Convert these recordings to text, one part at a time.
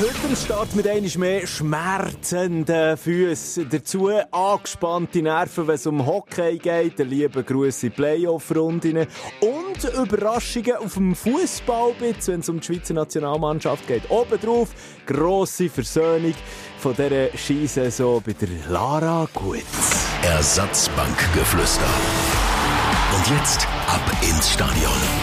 Heute am Start mit einmal mehr schmerzenden Füßen. Dazu angespannte Nerven, wenn es um Hockey geht. Der liebe Gruß in Playoff-Rundinnen. Und Überraschungen auf dem Fußballbitz, wenn es um die Schweizer Nationalmannschaft geht. Obendrauf grosse Versöhnung von dieser Skisaison bei der Lara Gutz. Ersatzbankgeflüster. Und jetzt ab ins Stadion.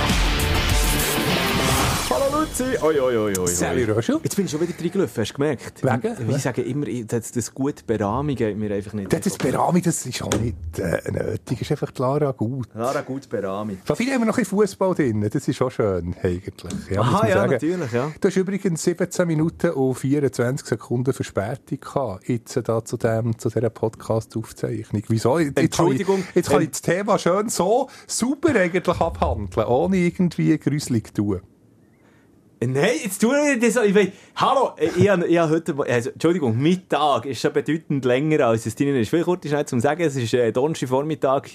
Luzi! Oi, oi, oi, oi. Salut, Roger. Jetzt bin ich schon wieder reingelaufen, hast du gemerkt? Wegen? Ich sage immer, das, das gute Berami geht mir einfach nicht. Das, das Berami, das ist auch nicht äh, nötig. Das ist einfach Lara gut. Lara, gut Berami. Von vielen haben wir noch ein Fußball drin. Das ist auch schön, eigentlich. Ja, Aha, ja, sagen. natürlich, ja. Du hast übrigens 17 Minuten und 24 Sekunden Verspätung gehabt, jetzt da zu, dem, zu dieser Podcast-Aufzeichnung. Wieso? Jetzt Entschuldigung, Kann ich, jetzt kann ich das Thema schön so super eigentlich abhandeln, ohne irgendwie gruselig zu tun. Nein, jetzt tu ich das. Ich weiß, hallo, ich habe, ich habe heute, also, Entschuldigung, Mittag ist schon bedeutend länger als es drinnen ist. Vielleicht kurz schnell zum Sagen, es ist äh, Donnerstag Vormittag,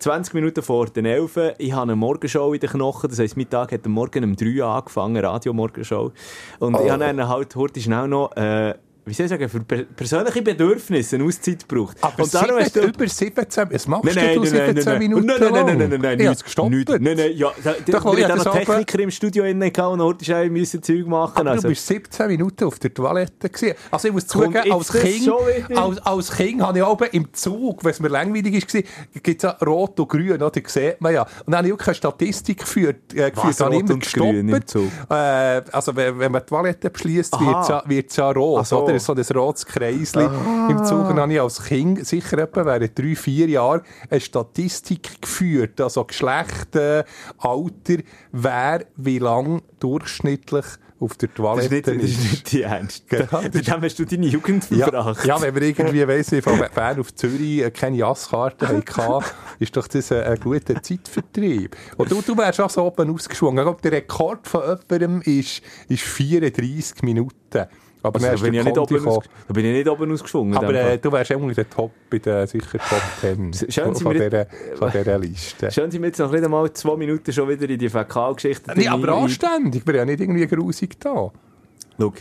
20 Minuten vor den 11. Ich habe eine Morgenshow in den Knochen, das heisst, Mittag hat am Morgen um 3 Uhr angefangen, Radio-Morgenshow. Und ich habe dann halt heute schnell noch, äh, wie soll ich sagen, für per persönliche Bedürfnisse eine Auszeit gebraucht. Aber Und darum hast du- über 17, was machst Nein, nein, du nein, nein, 17 nein, Minuten Nein, nein, nein, nein, nein, nein, nein, nichts, es gestoppt. nichts. Nein, nein, ja, da, da, Doch, weil wir ich haben das noch aber- Techniker im Studio innen gehabt und heute schnell müssen Zeug machen. Aber also. du bist 17 Minuten auf der Toilette gewesen. Also ich muss Kommt zugeben, jetzt als das Kind, schon wieder? als, als Kind habe ich oben im Zug, wenn es mir langweilig war, gibt es ja Rot und Grün, oder? Das sieht man ja. Und dann habe ich auch keine Statistik geführt, äh, geführt Was, habe immer gestoppt. Äh, also wenn, wenn man die Toilette beschließt, wird es ja, wird's ja rot, so. Oder? So ein rotes Kreisli im Zug. Dann habe ich als Kind sicher etwa während drei, vier Jahren eine Statistik geführt, also Geschlecht, äh, Alter, wer wie lang durchschnittlich auf der Das Toilette ist nicht, das ist nicht die Ernst. Genau. Da, da haben du deine Jugend ja, verbracht. ja, wenn wir irgendwie, weiss ich, von Bern auf Zürich äh, keine Jasskarte hatten, ist doch das ein, ein guter Zeitvertrieb. Und du, du wärst auch so oben ausgeschwungen. Ich glaube, der Rekord von jemandem ist, ist 34 Minuten. Aber Also, da, bin ich der ja nicht oben aus, da bin ich nicht oben ausgeschwungen. in Aber äh, du wärst irgendwie der Top, bei den sicher Top 10 Schön von, dieser, von dieser Liste. Schön sind wir jetzt noch nicht einmal zwei Minuten schon wieder in die Fäkalgeschichte. Nee, aber anständig. Wir sind ja nicht irgendwie grusig da. Schau.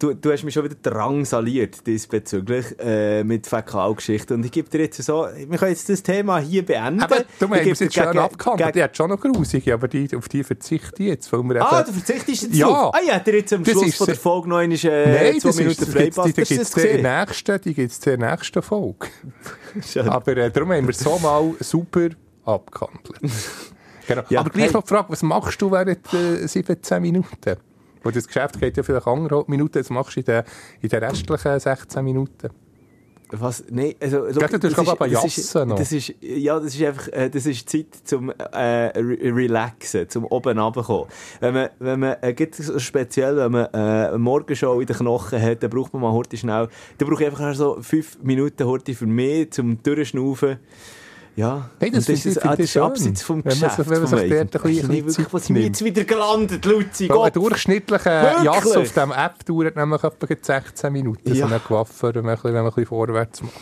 Du, du hast mich schon wieder drangsaliert diesbezüglich äh, mit Fäkalgeschichte. Und ich gebe dir jetzt so, wir können jetzt das Thema hier beenden. Aber du es jetzt gegen- abgehandelt. Die hat schon noch grusige, aber die, auf die verzichte ich jetzt. Weil wir Ah, eben- du verzichtest jetzt Ja. drauf? Ah, ja, dir jetzt am Das Schluss ist von der Folge noch einmal, äh, Nein, zwei Minuten Freipass. die, die das in der gesehen? nächsten, die gibt's in der nächsten Folge. Aber äh, darum haben wir es so mal super abgehandelt. genau. Ja, Aber gleich hey. noch die Frage, was machst du während äh, 17 Minuten? Weil das Geschäft geht ja vielleicht anderthalb Minuten, was machst du in den, in den restlichen 16 Minuten? Was? Nein, also... Tust, glaub ich, aber das ist, das ist, ja, das ist einfach, äh, das ist Zeit zum äh, re relaxen, zum oben runterkommen. Wenn man, wenn man, äh, gibt es speziell, wenn man äh, eine Morgenshow in den Knochen hat, dann braucht man mal heute schnell, dann brauche ich einfach so fünf Minuten heute für mich, zum Durchschnaufen. Ja, Hey, das ah, das ist schön. abseits vom Wenn man Geschäft. sich- wenn man sich dort ein bisschen Ich weiß nicht, Zeit Wo sind wir nimmt. jetzt wieder gelandet, Luzi? Ein durchschnittlicher Wirklich? Jass auf dieser App dauert nämlich etwa 16 Minuten, Ja. so eine Gewaffe, wenn man ein bisschen, wenn man ein bisschen vorwärts macht.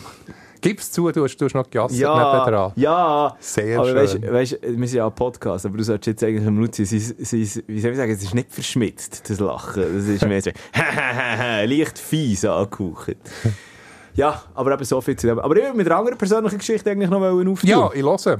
Gib's zu, du hast, du hast noch gejasset Ja, nebendran. ja. Sehr aber schön. Weißt, weißt, wir sind ja ein Podcast, aber du solltest jetzt eigentlich am Luzi, wie soll ich sagen, es ist nicht verschmitzt, das Lachen. Das ist mehr so, leicht fies angehaucht. Ja, aber eben so viel zu dem. Aber ich will mit einer anderen persönlichen Geschichte eigentlich noch auftun. Ja, ich höre.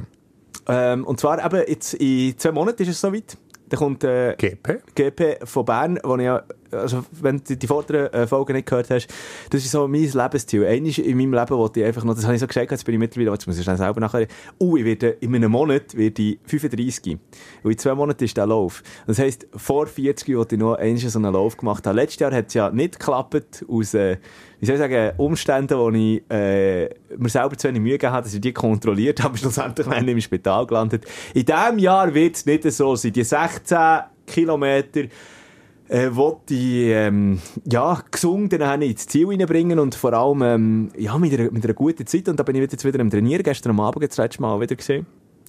Ähm, und zwar eben jetzt in zwei Monaten ist es soweit. Dann kommt äh, GP. GP von Bern, wo ich ja, also wenn du die vorderen äh, Folgen nicht gehört hast, das ist so mein Lebensziel. Eines in meinem Leben wollte ich einfach noch, das habe ich so gesagt, jetzt bin ich mittlerweile, jetzt muss ich schnell selber nachher, uh, ich werde, in einem Monat werde ich 35. Und in zwei Monaten ist der Lauf. Das heisst, vor 40 wollte ich noch einmal so einen Lauf gemacht haben. Letztes Jahr hat es ja nicht geklappt, aus, äh, wie soll ich sagen, Umständen, wo ich äh, mir selber zu wenig Mühe gegeben habe, dass ich die kontrolliert habe, schlussendlich bin ich im Spital gelandet. In diesem Jahr wird es nicht so sein. Die 16 Kilometer äh, wollte ich ähm, ja, gesungen dann ins Ziel reinbringen und vor allem ähm, ja, mit, einer, mit einer guten Zeit. Und da bin ich jetzt wieder am Trainieren. Gestern am Abend das letzte Mal wieder gesehen.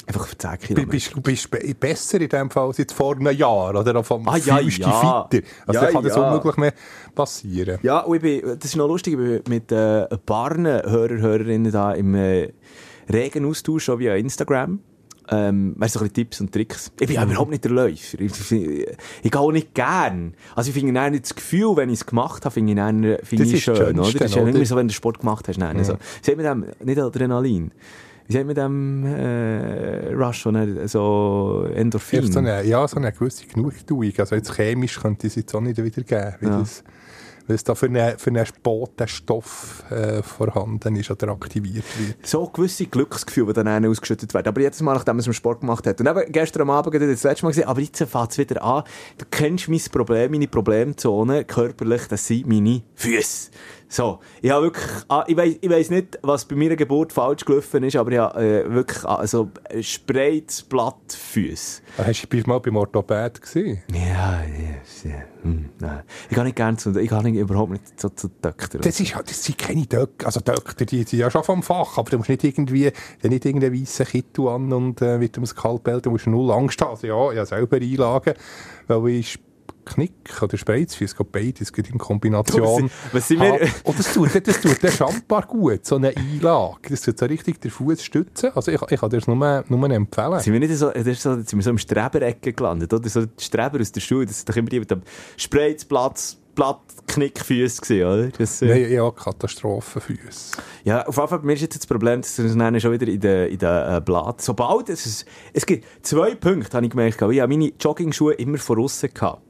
Einfach für 10 B- Kilometer. Bist du bist be- besser in dem Fall als jetzt vor einem Jahr? Oder vom Ah, ja, ja. fitter? Also Ja, dann kann das ja. unmöglich mehr passieren. Ja, und ich bin, das ist noch lustig, ich bin mit äh, ein paar Hörer, Hörerinnen da im äh, regen Austausch, auch via Instagram. Ähm, weißt du, so ein Tipps und Tricks. Ich bin ja überhaupt nicht der Läufer. Ich, ich, ich gehe auch nicht gern. Also ich finde dann nicht das Gefühl, wenn ich es gemacht habe, finde ich, dann, finde Das ich schön, das oder? Schönste, Das ist ja irgendwie so, wenn du Sport gemacht hast. Nein, so. Wie sagt man dem? Nicht Adrenalin. Wie sagt man dem äh, Rush, oder so Endorphin? So eine, ja, so eine gewisse Genugtuung. Also jetzt chemisch könnte es jetzt auch nicht wieder geben, Ja. das, es da für einen, für einen Botenstoff äh, vorhanden ist oder aktiviert wird. so gewisse Glücksgefühle, die dann ausgeschüttet werden. Aber jedes Mal, nachdem man es im Sport gemacht hat. Und eben gestern am Abend, das letzte Mal gesehen, aber jetzt fängt es wieder an. Du kennst mein Problem, meine Problemzone, körperlich, das sind meine Füße. So. Ich habe wirklich, ah, ich weiss nicht, was bei meiner Geburt falsch gelaufen ist, aber ich habe äh, wirklich, ah, also, spreiz, platt Füße. Ah, Hast du mal beim Orthopäd gesehen? Ja, ja, ja. Hm, nein. Ich gehe nicht gerne zu, ich gehe nicht, überhaupt nicht so zu Doktor. Das, ist, halt- das sind keine Doktor, also Doktor, die sind ja schon vom Fach, aber du musst nicht irgendwie, nicht irgendeinen weißen Kittel an und äh, mit dem Skalpell, du musst null Angst haben. Also ja, ich habe selber Einlagen, weil ich Knick oder geht beides, es geht in Kombination. Was sind wir- habe. Und das tut, das tut der Schambar gut, so eine Einlage. Das tut so richtig den Fuß stützen. Also ich, ich kann dir das nur, nur empfehlen. Sind wir nicht so, das so, sind wir so im Streberecke gelandet, oder? So die Streber aus der Schule, das ist doch immer die mit dem Spreizplatz, platt Knickfüße gewesen, oder? Das, äh, Nein, ja, Katastrophenfüße. Ja, auf jeden Fall, bei mir ist jetzt das Problem, dass wir uns schon wieder in den, in den äh, Blatt, sobald es, es gibt zwei Punkte, habe ich gemerkt, ich habe meine Joggingschuhe immer von aussen gehabt.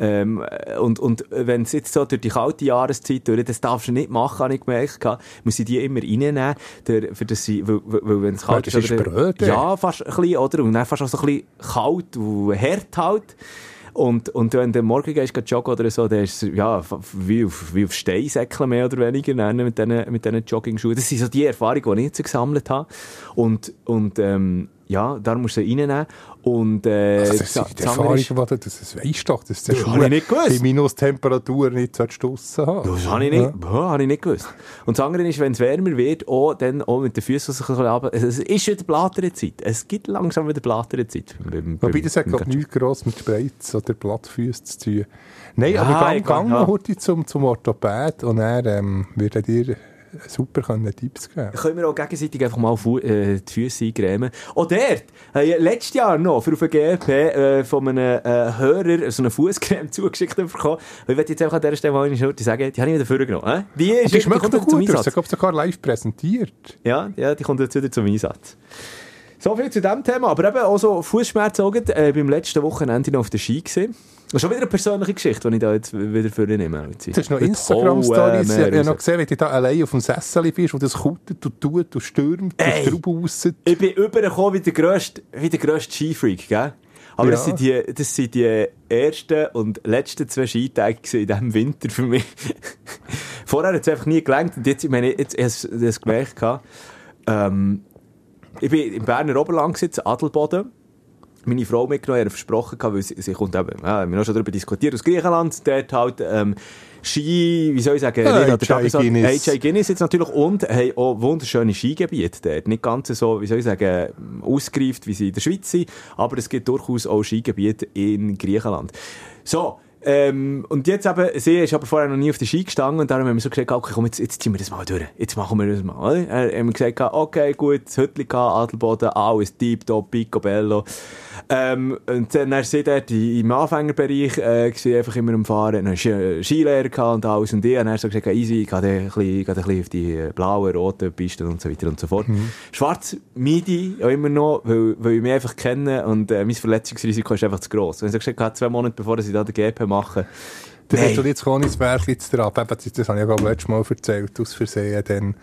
Ähm, äh, und, und wenn es jetzt so durch die kalte Jahreszeit durch, das darfst du nicht machen, habe ich gemerkt, muss ich die immer reinnehmen, der, für das sie, weil, weil, wenn es kalt ist oder- spröde. Ja, fast ein bisschen, oder? Und dann fast auch so ein bisschen kalt und hart halt. Und, und wenn du morgen gehst, gehst joggen oder so, dann ist es, ja, wie auf, wie auf Steinsäckeln mehr oder weniger, mit diesen, mit diesen Joggingschuhen. Das sind so die Erfahrungen, die ich jetzt gesammelt habe. Und, und, ähm, ja, da musst du sie reinnehmen. Und, äh, Also das das- sind die das ist- Erfahrungen, die du- das, das weisst doch, dass Ja, Schuh habe ich nicht gewusst. bei Minustemperatur nicht draussen haben Das habe ich nicht, ja. habe ich nicht gewusst. Und das andere ist, wenn es wärmer wird, auch, dann auch mit den Füßen ein bisschen runter. Es ist wieder Blatternzeit. Es gibt langsam wieder Blatternzeit. beim- Wobei, das hat, glaube ich, nichts gross mit Spreiz oder Blattfüßen zu tun. Nein, Ja, aber ich gang, gang kann- ja. zum, zum Orthopäd und er ähm, wird er dir super können Tipps geben. können wir auch gegenseitig einfach mal äh, die Füße eingrämen. Auch dort, äh, letztes Jahr noch, für auf den GP, äh, von einem äh, Hörer so eine Fußcreme zugeschickt bekommen. Ich werde jetzt einfach an dieser Stelle mal eine Schuld sagen, die habe ich wieder vorgenommen. Äh? Die, ist die die schmeckt doch gut, sie, glaube ich, sogar live präsentiert. Ja, ja, die kommt jetzt wieder zum Einsatz. So viel zu diesem Thema. Aber eben auch so Fußschmerzen äh, beim letzten Wochenende noch auf der Ski gesehen. Das ist schon wieder eine persönliche Geschichte, die ich da jetzt wieder für nehme. Das ist noch Instagram-Stories. Ich habe noch gesehen, wie du da allein auf dem Sessel bist, wo das kutet und tut und stürmt Ey. und Trauben raus. Ich bin übergekommen wie der grösste, wie der grösste Skifreak, gell? Aber Ja. das, sind die, das sind die ersten und letzten zwei Skitage in diesem Winter für mich. Vorher hat es einfach nie gelangt und jetzt, ich meine, jetzt, ich habe das gemerkt, ähm, ich bin im Berner Oberland gesetzt, Adelboden. Meine Frau mitgenommen, ihr versprochen, gehabt, weil sie, sie kommt eben, ja, wir haben schon darüber diskutiert, aus Griechenland, dort halt, ähm, Ski, wie soll ich sagen, Ja, nicht Tagesordnung- Guinness. HJ Guinness jetzt natürlich und haben auch wunderschöne Skigebiete dort. Nicht ganz so, wie soll ich sagen, ausgereift, wie sie in der Schweiz sind, aber es gibt durchaus auch Skigebiete in Griechenland. So, ähm, und jetzt eben, sie ist aber vorher noch nie auf der Ski gestanden und darum haben wir so gesagt, okay, komm, jetzt, jetzt ziehen wir das mal durch. Jetzt machen wir das mal. Oder? Äh, haben wir gesagt, okay, gut, Hütli Adelboden, alles tiptop, picobello. Ähm, und dann war sie dort im Anfängerbereich, äh, einfach immer am Fahren, dann Ski- Skilehrer und alles und ich habe dann so gesagt, easy, ich gehe ein bisschen, auf die äh, blauen, roten Pisten und so weiter und so fort. Schwarz Midi, auch immer noch, weil, weil ich mich einfach kenne und äh, mein Verletzungsrisiko ist einfach zu gross. Wenn ich so gesagt habe, zwei Monate bevor ich da den GP mache, Dann hast du jetzt gar nicht das Werk jetzt drauf. Eben, Das, habe ich ja ich, letztes Mal erzählt, aus Versehen. Dann,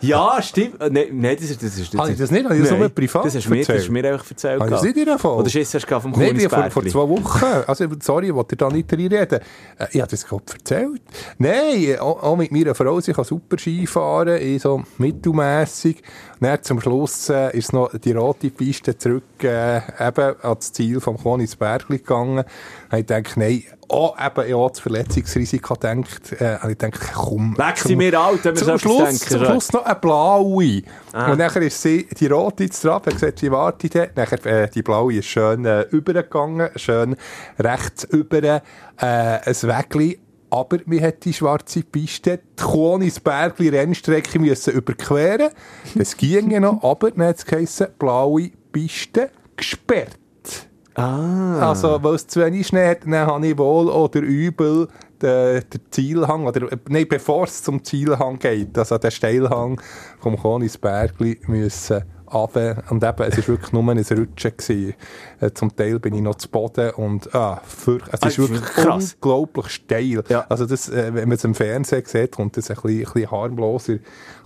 Ja, stimmt. Äh, Nein, nein, das ist, das ist, Habe ich das nicht? Habe ich das nur privat Das hast du mir, das hast du mir einfach erzählt. Habe ich das nicht davon? Oder du gehabt vom Nein, ich vor, vor zwei Wochen. Also, sorry, ich wollte da nicht reinreden. Äh, Ich habe das gerade erzählt. Nein, auch, mit meiner Frau, sie kann super Ski fahren, ich so mittelmässig. Dann zum Schluss äh, ist noch die rote Piste zurück äh, eben ans Ziel vom Konisbergli gegangen. Habe ich gedacht, nein, auch eben ja, das Verletzungsrisiko denkt, äh, ich gedacht, komm. Sind wir alt, wenn wir so Schluss, denken. zum? Schluss noch eine blaue. Und nachher ist sie, die rote jetzt dran, hat gesagt, sie wartet dort. Nachher, äh, die blaue ist schön äh, übergegangen, schön rechts über äh, ein Wägli. Aber wir hat die schwarze Piste, die Konisbergli Rennstrecke müssen überqueren. Das ging ja noch, aber dann hat es geheissen, blaue Piste gesperrt. Ah. Also, weil es zu wenig Schnee hat, dann habe ich wohl oder übel den, den Zielhang, oder, äh, nein, bevor es zum Zielhang geht, also den Steilhang vom Konisbergli müssen runter. Und eben, es war wirklich nur ein Rutschen. Gewesen. Äh, zum Teil bin ich noch zu Boden und, ah, fürch, es ist Ah, ist wirklich krass. unglaublich steil. Ja. Also das, äh, wenn man es im Fernsehen sieht, kommt das ein bisschen, ein bisschen harmloser,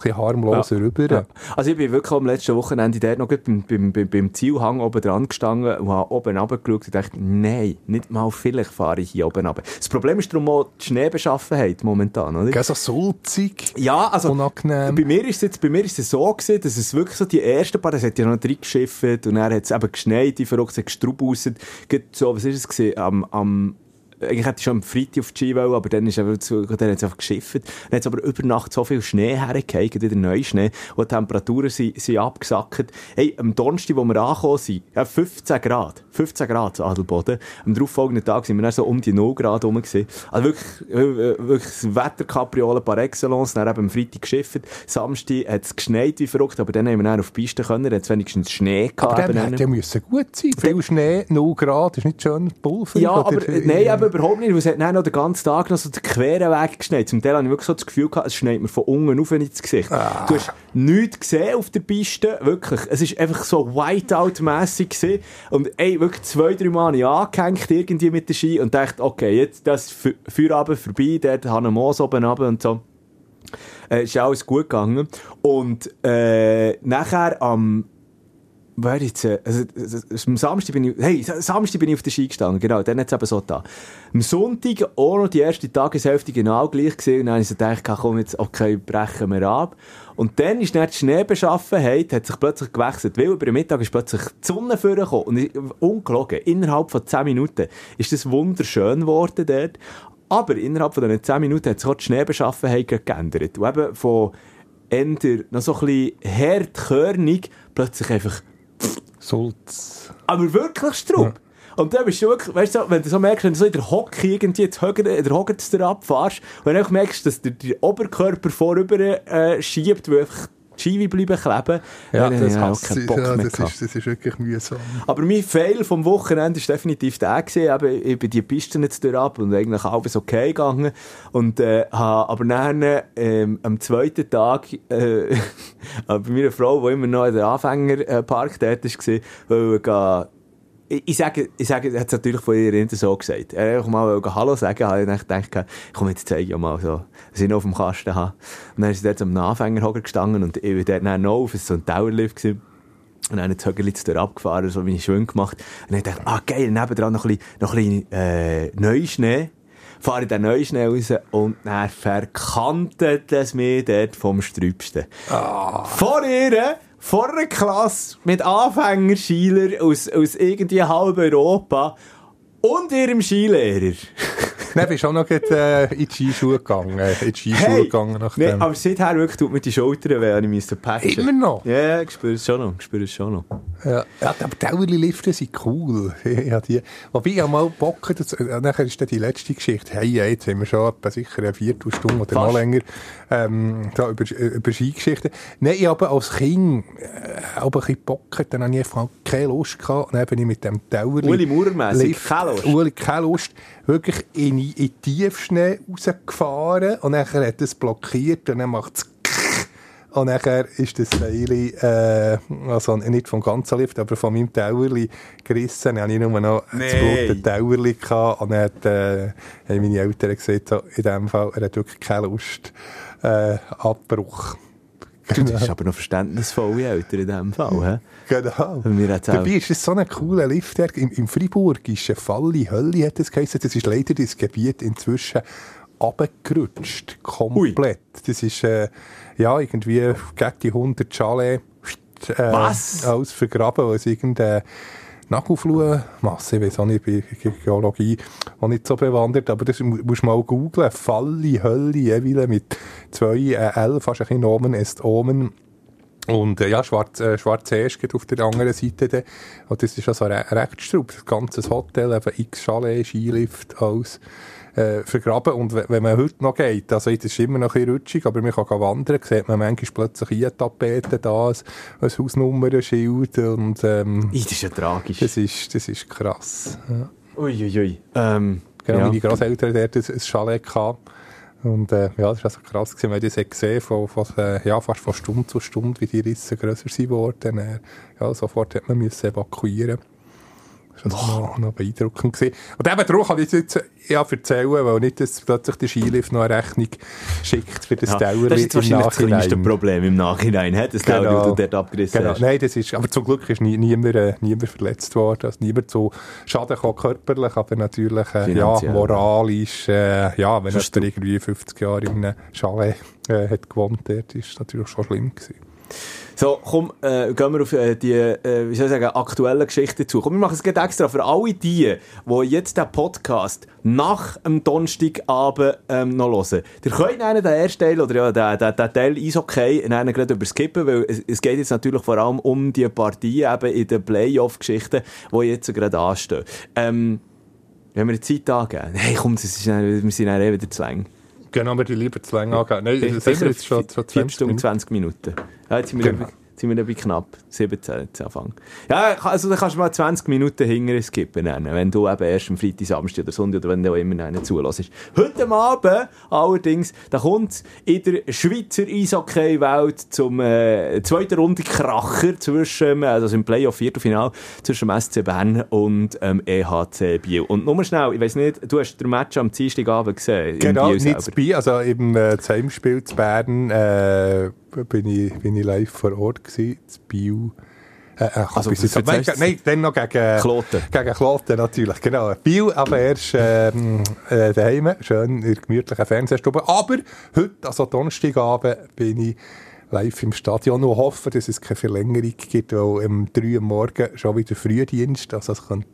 bisschen harmloser rüber. Ja. Also ich bin wirklich am letzten Wochenende dort noch beim, beim, beim, beim Zielhang oben dran gestanden und habe oben runtergeschaut und dachte, nein, nicht mal vielleicht fahre ich hier oben runter. Das Problem ist darum auch die Schneebeschaffenheit momentan, oder? Gell, so sulzig. Ja, also Unangenehm. bei mir ist es jetzt, bei mir ist es so gewesen, dass es wirklich so die ersten paar, es hat ja noch drin geschifft und dann hat es eben geschneit, die verrückt, es hat gestrubuset, Gerade so, was ist es gewesen, am, am eigentlich hätte ich schon am Freitag auf die Ski wollen, aber dann ist einfach zu, dann hat es einfach geschifft. Dann hat es aber über Nacht so viel Schnee hergegeben, wieder Neuschnee, und die Temperaturen sind, sind abgesackt. Hey, am Donnerstag, wo wir angekommen sind, ja, 15 Grad. 15 Grad Adelboden. Am darauffolgenden Tag sind wir dann so um die 0 Grad rum gewesen. Also wirklich, äh, wirklich das Wetterkapriolen par excellence. Dann eben am Freitag geschifft. Samstag hat es geschneit wie verrückt, aber dann haben wir dann auf die Piste können. Dann hat es wenigstens Schnee gehabt. Aber dann hätte ja müssen gut sein. Viel Schnee, 0 Grad, ist nicht schön Pulver. Ja, aber, äh, nein, eben überhaupt nicht. weil Es hat dann noch den ganzen Tag noch so den queren Weg geschneit. Zum Teil habe ich wirklich so das Gefühl gehabt, es schneit mir von unten auf ins Gesicht. Ah. Du hast nichts gesehen auf der Piste. Wirklich. Es ist einfach so Whiteout-mässig gewesen. Und ey, wirklich zwei, drei Mal habe ich angehängt irgendwie mit der Ski und dachte, okay, jetzt das Fe- Feierabend vorbei, dort habe ich Moos oben runter und so. Äh, ist alles gut gegangen. Und äh, nachher am Wer jetzt, äh, also, also, also, am Samstag bin ich, hey, Sa- Samstag bin ich auf der Ski gestanden, genau, dann hat eben so da. Am Sonntag auch noch die erste Tageshälfte genau gleich gesehen und dann habe ich so gedacht, komm jetzt, okay, brechen wir ab. Und dann ist dann die Schneebeschaffenheit, hat sich plötzlich gewechselt, weil über den Mittag ist plötzlich die Sonne vorgekommen und ich- ungelogen, innerhalb von 10 Minuten ist das wunderschön geworden dort. Aber innerhalb von diesen 10 Minuten hat sich auch die Schneebeschaffenheit geändert. Und eben von eher noch so ein bisschen hartkörnig plötzlich einfach Sulz. aber wirklich Strub. Und dann bist du wirklich, weißt du, wenn du so merkst, wenn du so in der Hocke irgendwie jetzt höher, in der Hocke abfährst und dann einfach merkst, dass der, der Oberkörper vorüber äh, schiebt, weil einfach Skiwi bleiben kleben, Ja, dann das, keinen ich. Bock ja, mehr das, ist, das ist wirklich mühsam. Aber mein Fail vom Wochenende war definitiv der gewesen. Eben, ich bin die Piste jetzt durch ab und eigentlich alles okay gegangen. Und, äh, habe aber dann, ähm, am zweiten Tag, äh, bei meiner Frau, die immer noch in der Anfängerpark dort war, weil gehen, ich, sage, ich sage, er hat es natürlich von ihr so gesagt. Er wollte mal Hallo sagen, habe ich gedacht, komm, jetzt zeige ich ja mal so, was ich noch auf dem Kasten habe. Und dann ist sie dort am Anfängerhocker gestanden und ich bin dort noch auf, es war so ein Towerlift gewesen. Und dann hat das Högerli zu dir abgefahren, so wie ich schön gemacht. Und dann dachte ich, ah, geil, nebendran noch ein bisschen, noch ein bisschen, äh, Neuschnee. Fahre ich den Neuschnee raus und dann verkantet es mich dort vom Strübsten. Vor ihr, vor einer Klasse mit Anfängerschüler aus, aus irgendwie halb Europa und ihrem Skilehrer. Dann bist du auch noch gleich, äh, in die Skischuhe gegangen. äh, In die Skischuhe gegangen nach nee, aber seither wirklich tut mir die Schultern weh, ich müsste patchen. Immer noch? Ja, ich spüre es schon noch, ich spüre es schon noch. Ja, ja aber Dauerli-Lifte sind cool. ja, die, wobei ich hab mal Bock, das, äh, nachher ist dann die letzte Geschichte. Hey, jetzt haben wir schon etwa sicher eine Viertelstunde oder noch Fast. länger ähm, da über, äh, über Skigeschichten. Nein, ich habe als Kind äh, auch ein bisschen Bock, dann habe ich einfach keine Lust gehabt. Dann bin ich mit dem Dauerli... Uli Maurer-mässig, Lift- keine Lust. Uli, keine Lust. Wirklich in, in Tiefschnee rausgefahren und nachher hat es blockiert und dann macht es und nachher ist das Teil, äh, also nicht vom ganzen Lift, aber von meinem Tauerli gerissen. Dann hatte ich nur noch Nee. das blute Tauerli gehabt. Und dann hat, äh, haben meine Eltern gesagt, so, in dem Fall, er hat wirklich keine Lust, äh, Abbruch. Du bist aber noch verständnisvolle Eltern in diesem Fall, hä? Genau. Dabei ist das so ein cooler Lift. Im, Im Freiburg ist eine Falle Hölle, hat es geheißen. Das ist leider das Gebiet inzwischen abgerutscht. Komplett. Das ist, äh, ja, irgendwie gegen die 100 Chalet, äh, Was? alles vergraben, weil es irgendein Nagelfluhmasse, ich weiß auch nicht, bei Geologie auch nicht so bewandert, aber das mu- musst du mal googlen. Falle, Hölle, jeweils mit zwei äh, L, fast ein bisschen Nomen est Omen. Und äh, ja, Schwarz, äh, Schwarz erst geht auf der anderen Seite. Dann. Und das ist also re recht straub. Das ganze Hotel, eben x Chalet, Skilift, alles äh, vergraben. Und we- wenn man heute noch geht, also jetzt ist es immer noch ein bisschen rutschig, aber man kann wandern, sieht man manchmal plötzlich hier Tapeten da, ein, ein Hausnummernschild und ähm, das ist ja tragisch. das, ist, das ist krass. Ja. Uiuiui. Ui. Ähm, Genau, ja. meine Grosseltern dort ein, ein Chalet gehabt. Und äh, ja, das war also krass, gewesen, weil ich das gesehen von, von, äh, ja, fast von Stunde zu Stunde, wie die Risse grösser sind worden. Äh, ja, sofort hat man müssen evakuieren. Das war noch, noch beeindruckend. Gewesen. Und eben darum kann ich es jetzt ja, erzählen, weil nicht, dass plötzlich der Skilift noch eine Rechnung schickt für das Ja, Dauer das ist jetzt wahrscheinlich das kleinste Nachhinein. Problem im Nachhinein, he? das Genau. Teil, das du dort abgerissen Genau. hast. Nein, das ist, aber zum Glück ist nie, niemand, äh, niemand verletzt worden. Also niemand zu Schaden gekommen, körperlich, aber natürlich, äh, ja, moralisch, äh, ja, wenn jemand irgendwie 50 Jahre in einem Chalet äh, hat gewohnt, dort ist natürlich schon schlimm gewesen. So, komm, äh, gehen wir auf äh, die, äh, wie soll ich sagen, aktuellen Geschichten zu. Komm, wir machen es gleich extra für alle die, die jetzt den Podcast nach dem Donnerstagabend ähm, noch hören. Ihr könnt einen den ersten Teil, oder ja, den, den, den Teil ist okay, einen gerade überskippen, weil es, es geht jetzt natürlich vor allem um die Partien eben in den Playoff-Geschichten, die jetzt gerade anstehen. Ähm, wenn wir die Zeit angeben, hey komm, das ist, wir sind dann eh wieder zu lang. Genau, wir die lieber zu lange angehen. Nein, sind wir jetzt schon, schon 4 20 Stunden, Minuten. 20 Minuten. Ja, jetzt sind wir, Genau. dabei, sind wir dabei knapp. 17 jetzt Anfang. Ja, also dann kannst du mal 20 Minuten hinterher skippen, wenn du eben erst am Freitag, Samstag oder Sonntag oder wenn du auch immer einen zulässt. Heute Abend allerdings, da kommt in der Schweizer Eishockey-Welt zum äh, zweiten Runde Kracher zwischen, also im Playoff-Viertelfinal zwischen dem SC Bern und ähm, EHC Biel. Und nur schnell, ich weiß nicht, du hast den Match am Dienstagabend gesehen. Genau, nicht Biel, also im äh, das Heimspiel zu Bern äh, bin, ich, bin ich live vor Ort gewesen, zu Biel. Äh, äh, Also, bis jetzt- nein, erzählst du- nein, dann noch gegen Kloten. Gegen Kloten natürlich, genau. Biel, aber erst ähm, äh, daheim, schön in der gemütlichen Fernsehstube. Aber heute, also Donnerstagabend, bin ich live im Stadion und hoffe, dass es keine Verlängerung gibt, weil um 3 Uhr morgen schon wieder Frühdienst, also es könnte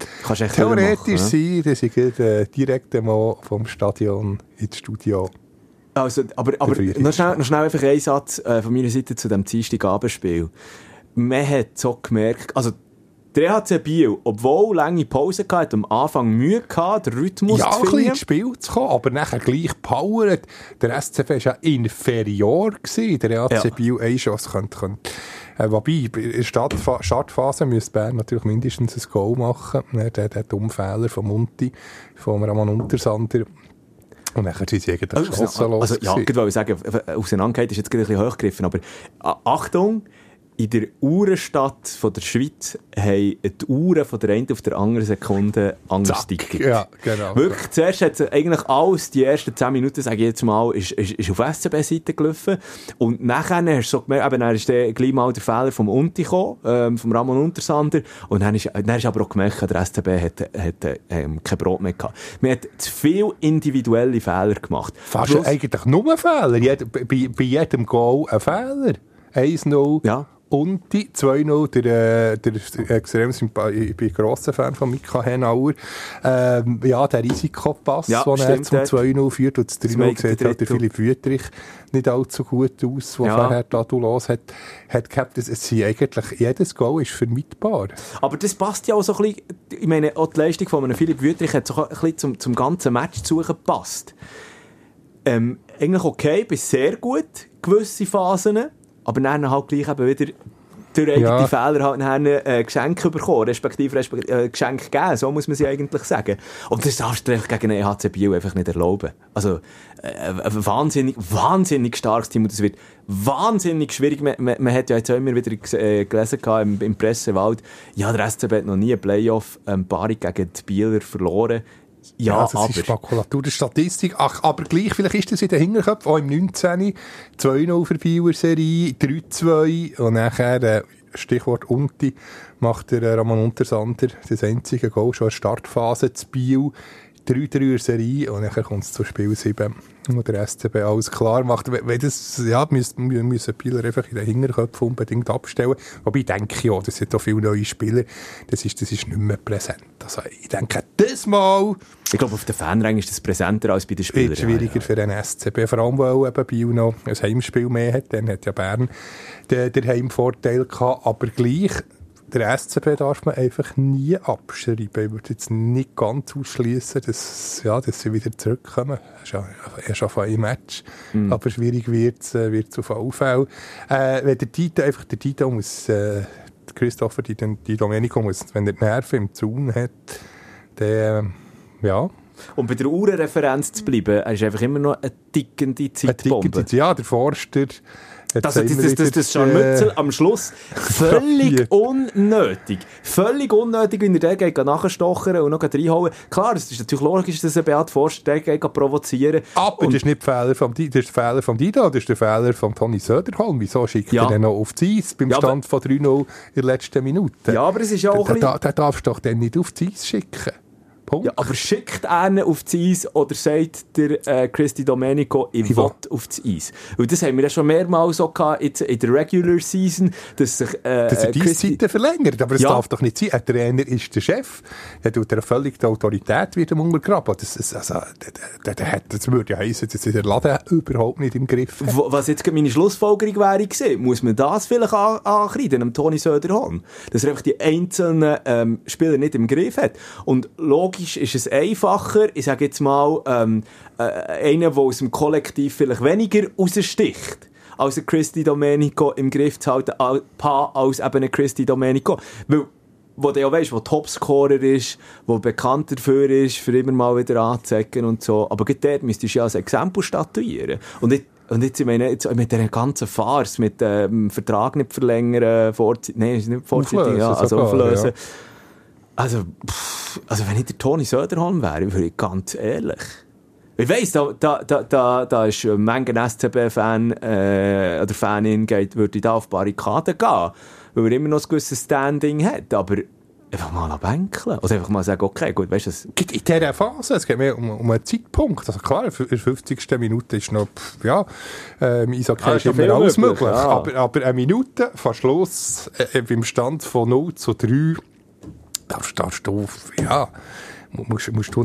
theoretisch machen, ja? sein, dass ich äh, direkt einmal vom Stadion ins Studio Also, aber, aber noch, schnell, noch schnell einfach ein Satz äh, von meiner Seite zu dem Dienstagabendspiel. Man hat so gemerkt, also der EHC Biel, obwohl lange Pause hatte, am Anfang Mühe gehabt, den Rhythmus ja, zu ein bisschen finden. ins Spiel zu kommen, aber nachher gleich Power. Der SCV war ja inferior gewesen. Der AC Ja. Biel eine Chance könnte, könnte. Äh, wobei, in der Startfa Startphase müsste Bern natürlich mindestens ein Goal machen. Der, der dumme Fehler von Munti, von Ramon Untersander. Und nachher sind sie eigentlich Also, chancenlos also, ja, ich wollte sagen, äh, Auseinandergeht ist jetzt gerade ein bisschen hochgegriffen, aber äh, Achtung, in der Uhrenstadt von der Schweiz haben die Uhren von der einen auf der anderen Sekunde anders Zack. ticket. Ja, genau. Wirklich, zuerst hat eigentlich alles, die ersten 10 Minuten, sage ich jetzt mal, ist, ist, ist auf SCB-Seite gelaufen. Und nachher hast du so gemerkt, eben, dann ist der, gleich mal der Fehler vom Unti gekommen, ähm, vom Ramon Untersander. Und dann ist, dann ist aber auch gemerkt, der SCB hat, hat ähm, kein Brot mehr gehabt. Man hat zu viele individuelle Fehler gemacht. Fast eigentlich nur Fehler. Jed, bei, bei jedem Goal ein Fehler. 1-0. Ja. Und die 2-0, der, äh, der extrem ich bin ein grosser Fan von Mika Henauer. Ähm, ja, der Risikopass, Ja, den er zum dort. 2-0 führt und das 3-0 Make sieht halt der. Philipp Wüttrich nicht allzu gut aus, wo Ja. vorher Tadulos hat, hat gehabt. Es, es sind eigentlich, jedes Goal ist vermeidbar. Aber das passt ja auch so ein bisschen, ich meine, auch die Leistung von einem Philipp Wüttrich hat so ein bisschen zum, zum ganzen Match zu gepasst. Ähm, eigentlich okay, bis sehr gut, gewisse Phasen, aber dann halt gleich eben wieder durch eigene Ja. Fehler halt nachher äh, Geschenke bekommen, respektive, respektive äh, Geschenke geben, so muss man sie eigentlich sagen. Und das darfst du gegen den EHC Biel einfach nicht erlauben. Also, äh, ein wahnsinnig, wahnsinnig starkes Team und es wird wahnsinnig schwierig. Man, man, man hat ja jetzt auch immer wieder äh, gelesen im, im Pressewald, ja, der SCB hat noch nie eine Playoff-Paarung gegen die Bieler verloren. Ja, Ja, das aber... ist Makulatur der Statistik. Ach, aber gleich, vielleicht ist das in den Hinterköpfen, auch im 19. 2-0 für Bieler Serie, 3-2 und nachher, äh, Stichwort Unti, macht der äh, Ramon Untersander das einzige Goal schon in der Startphase zu Biel. 3-3er-Serie und dann kommt es zu Spiel 7, wo der SCB alles klar macht. Wenn das, ja, müssen, müssen Spieler einfach in den Hinterköpfen unbedingt abstellen. Wobei ich denke, ja, das sind auch viele neue Spieler, das ist, das ist nicht mehr präsent. Also ich denke, das Mal... Ich glaube, auf den Fanrängen ist das präsenter als bei den Spielern. Wird schwieriger ja, ja. für den SCB, vor allem, weil eben Biel noch ein Heimspiel mehr hat. Dann hat ja Bern den, den Heimvorteil gehabt, aber gleich der SCB darf man einfach nie abschreiben. Ich würde jetzt nicht ganz ausschließen, dass, ja, dass sie wieder zurückkommen. Er ist erst auf ein Match. Mhm. Aber schwierig wird es äh, auf alle Fälle. Äh, wenn der Tito einfach, der Tito muss, äh, Christopher, die, die Domenico muss, wenn er die Nerven im Zaun hat, dann, ja, und bei der Uhrenreferenz zu bleiben, ist einfach immer noch eine tickende Zeitbombe. Eine tickende, ja, der Forster das, das, das, das, das Scharmützel äh, am Schluss völlig unnötig. Völlig unnötig, wenn er der geht nachstochern und noch reinhauen. Klar, es ist natürlich logisch, dass er Beat Forster der geht provozieren. Aber und das ist nicht der Fehler vom, das ist der Fehler vom Dida, das ist der Fehler von Toni Söderholm. Wieso schickt ja. er den noch auf die Eis beim Stand von 3-0 in der letzten Minute? Ja, aber es ist ja auch der, der, der darfst du doch dann nicht auf die Eis schicken. Punkt. Ja, aber schickt einen auf das Eis oder sagt der äh, Christy Domenico, ich, will auf das Eis? Weil das haben wir ja schon mehrmals so gehabt in, in der Regular Season, dass sich äh, dass er die Christi... Zeiten verlängert, aber es ja. darf doch nicht sein. Ein Trainer ist der Chef, der tut er völlig die Autorität wieder untergraben. Das, das, also, der, der, der, das würde ja heissen, dass der Laden überhaupt nicht im Griff hat. Was jetzt meine Schlussfolgerung wäre gewesen, muss man das vielleicht an, ankreiden, am Toni Söderholm, dass er einfach die einzelnen ähm, Spieler nicht im Griff hat. Und logisch logisch ist es einfacher, ich sage jetzt mal, ähm, äh, einer, der aus dem Kollektiv vielleicht weniger raussticht als ein Christy Domenico im Griff zu halten, als eben ein Christy Domenico. Weil, wo du ja weißt, wo Topscorer ist, wo bekannt dafür ist, für immer mal wieder anzeigen und so. Aber gerade dort müsstest du ja als Exempel statuieren. Und ich, und jetzt, ich meine, jetzt mit der ganzen Farce, mit dem ähm, Vertrag nicht verlängern, Vorzeit, nein, nicht vorzeitig, ja, also auflösen. Ja. Also, pff, also wenn ich der Toni Söderholm wäre, würde ich ganz ehrlich. Ich weiss, da, da, da, da, da ist ein Menge SCB-Fan äh, oder Fanin, geht, würde da auf Barrikaden gehen, weil er immer noch ein gewisses Standing hat. Aber einfach mal bänkeln. Oder einfach mal sagen, okay, gut, weißt du, In dieser Phase, es geht mehr um, um einen Zeitpunkt. Also klar, in der 50. Minute ist noch, pff, ja, ähm, Isaac ah, ist immer alles möglich. Ja. Aber, aber eine Minute vor Schluss, äh, beim Stand von 0 zu 3, darfst, darfst du, ja, musst, musst du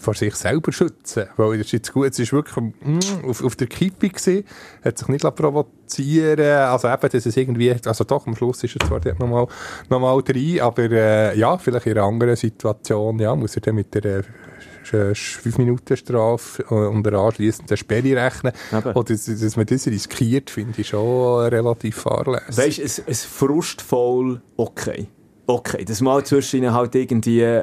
vor sich selber schützen. Weil das jetzt gut, es ist wirklich mm, auf, auf der Kippe gewesen, hat sich nicht provozieren also eben, dass es irgendwie, also doch, am Schluss ist er zwar dort nochmal, nochmal drin, aber äh, ja, vielleicht in einer anderen Situation, ja, muss er dann mit der äh, 5 Minuten Strafe und der anschliessenden Sperre rechnen. Eben. Oder dass, dass man das riskiert, finde ich schon relativ fahrlässig. Weißt du, es, es frustvoll okay okay, dass mal zwischen halt irgendwie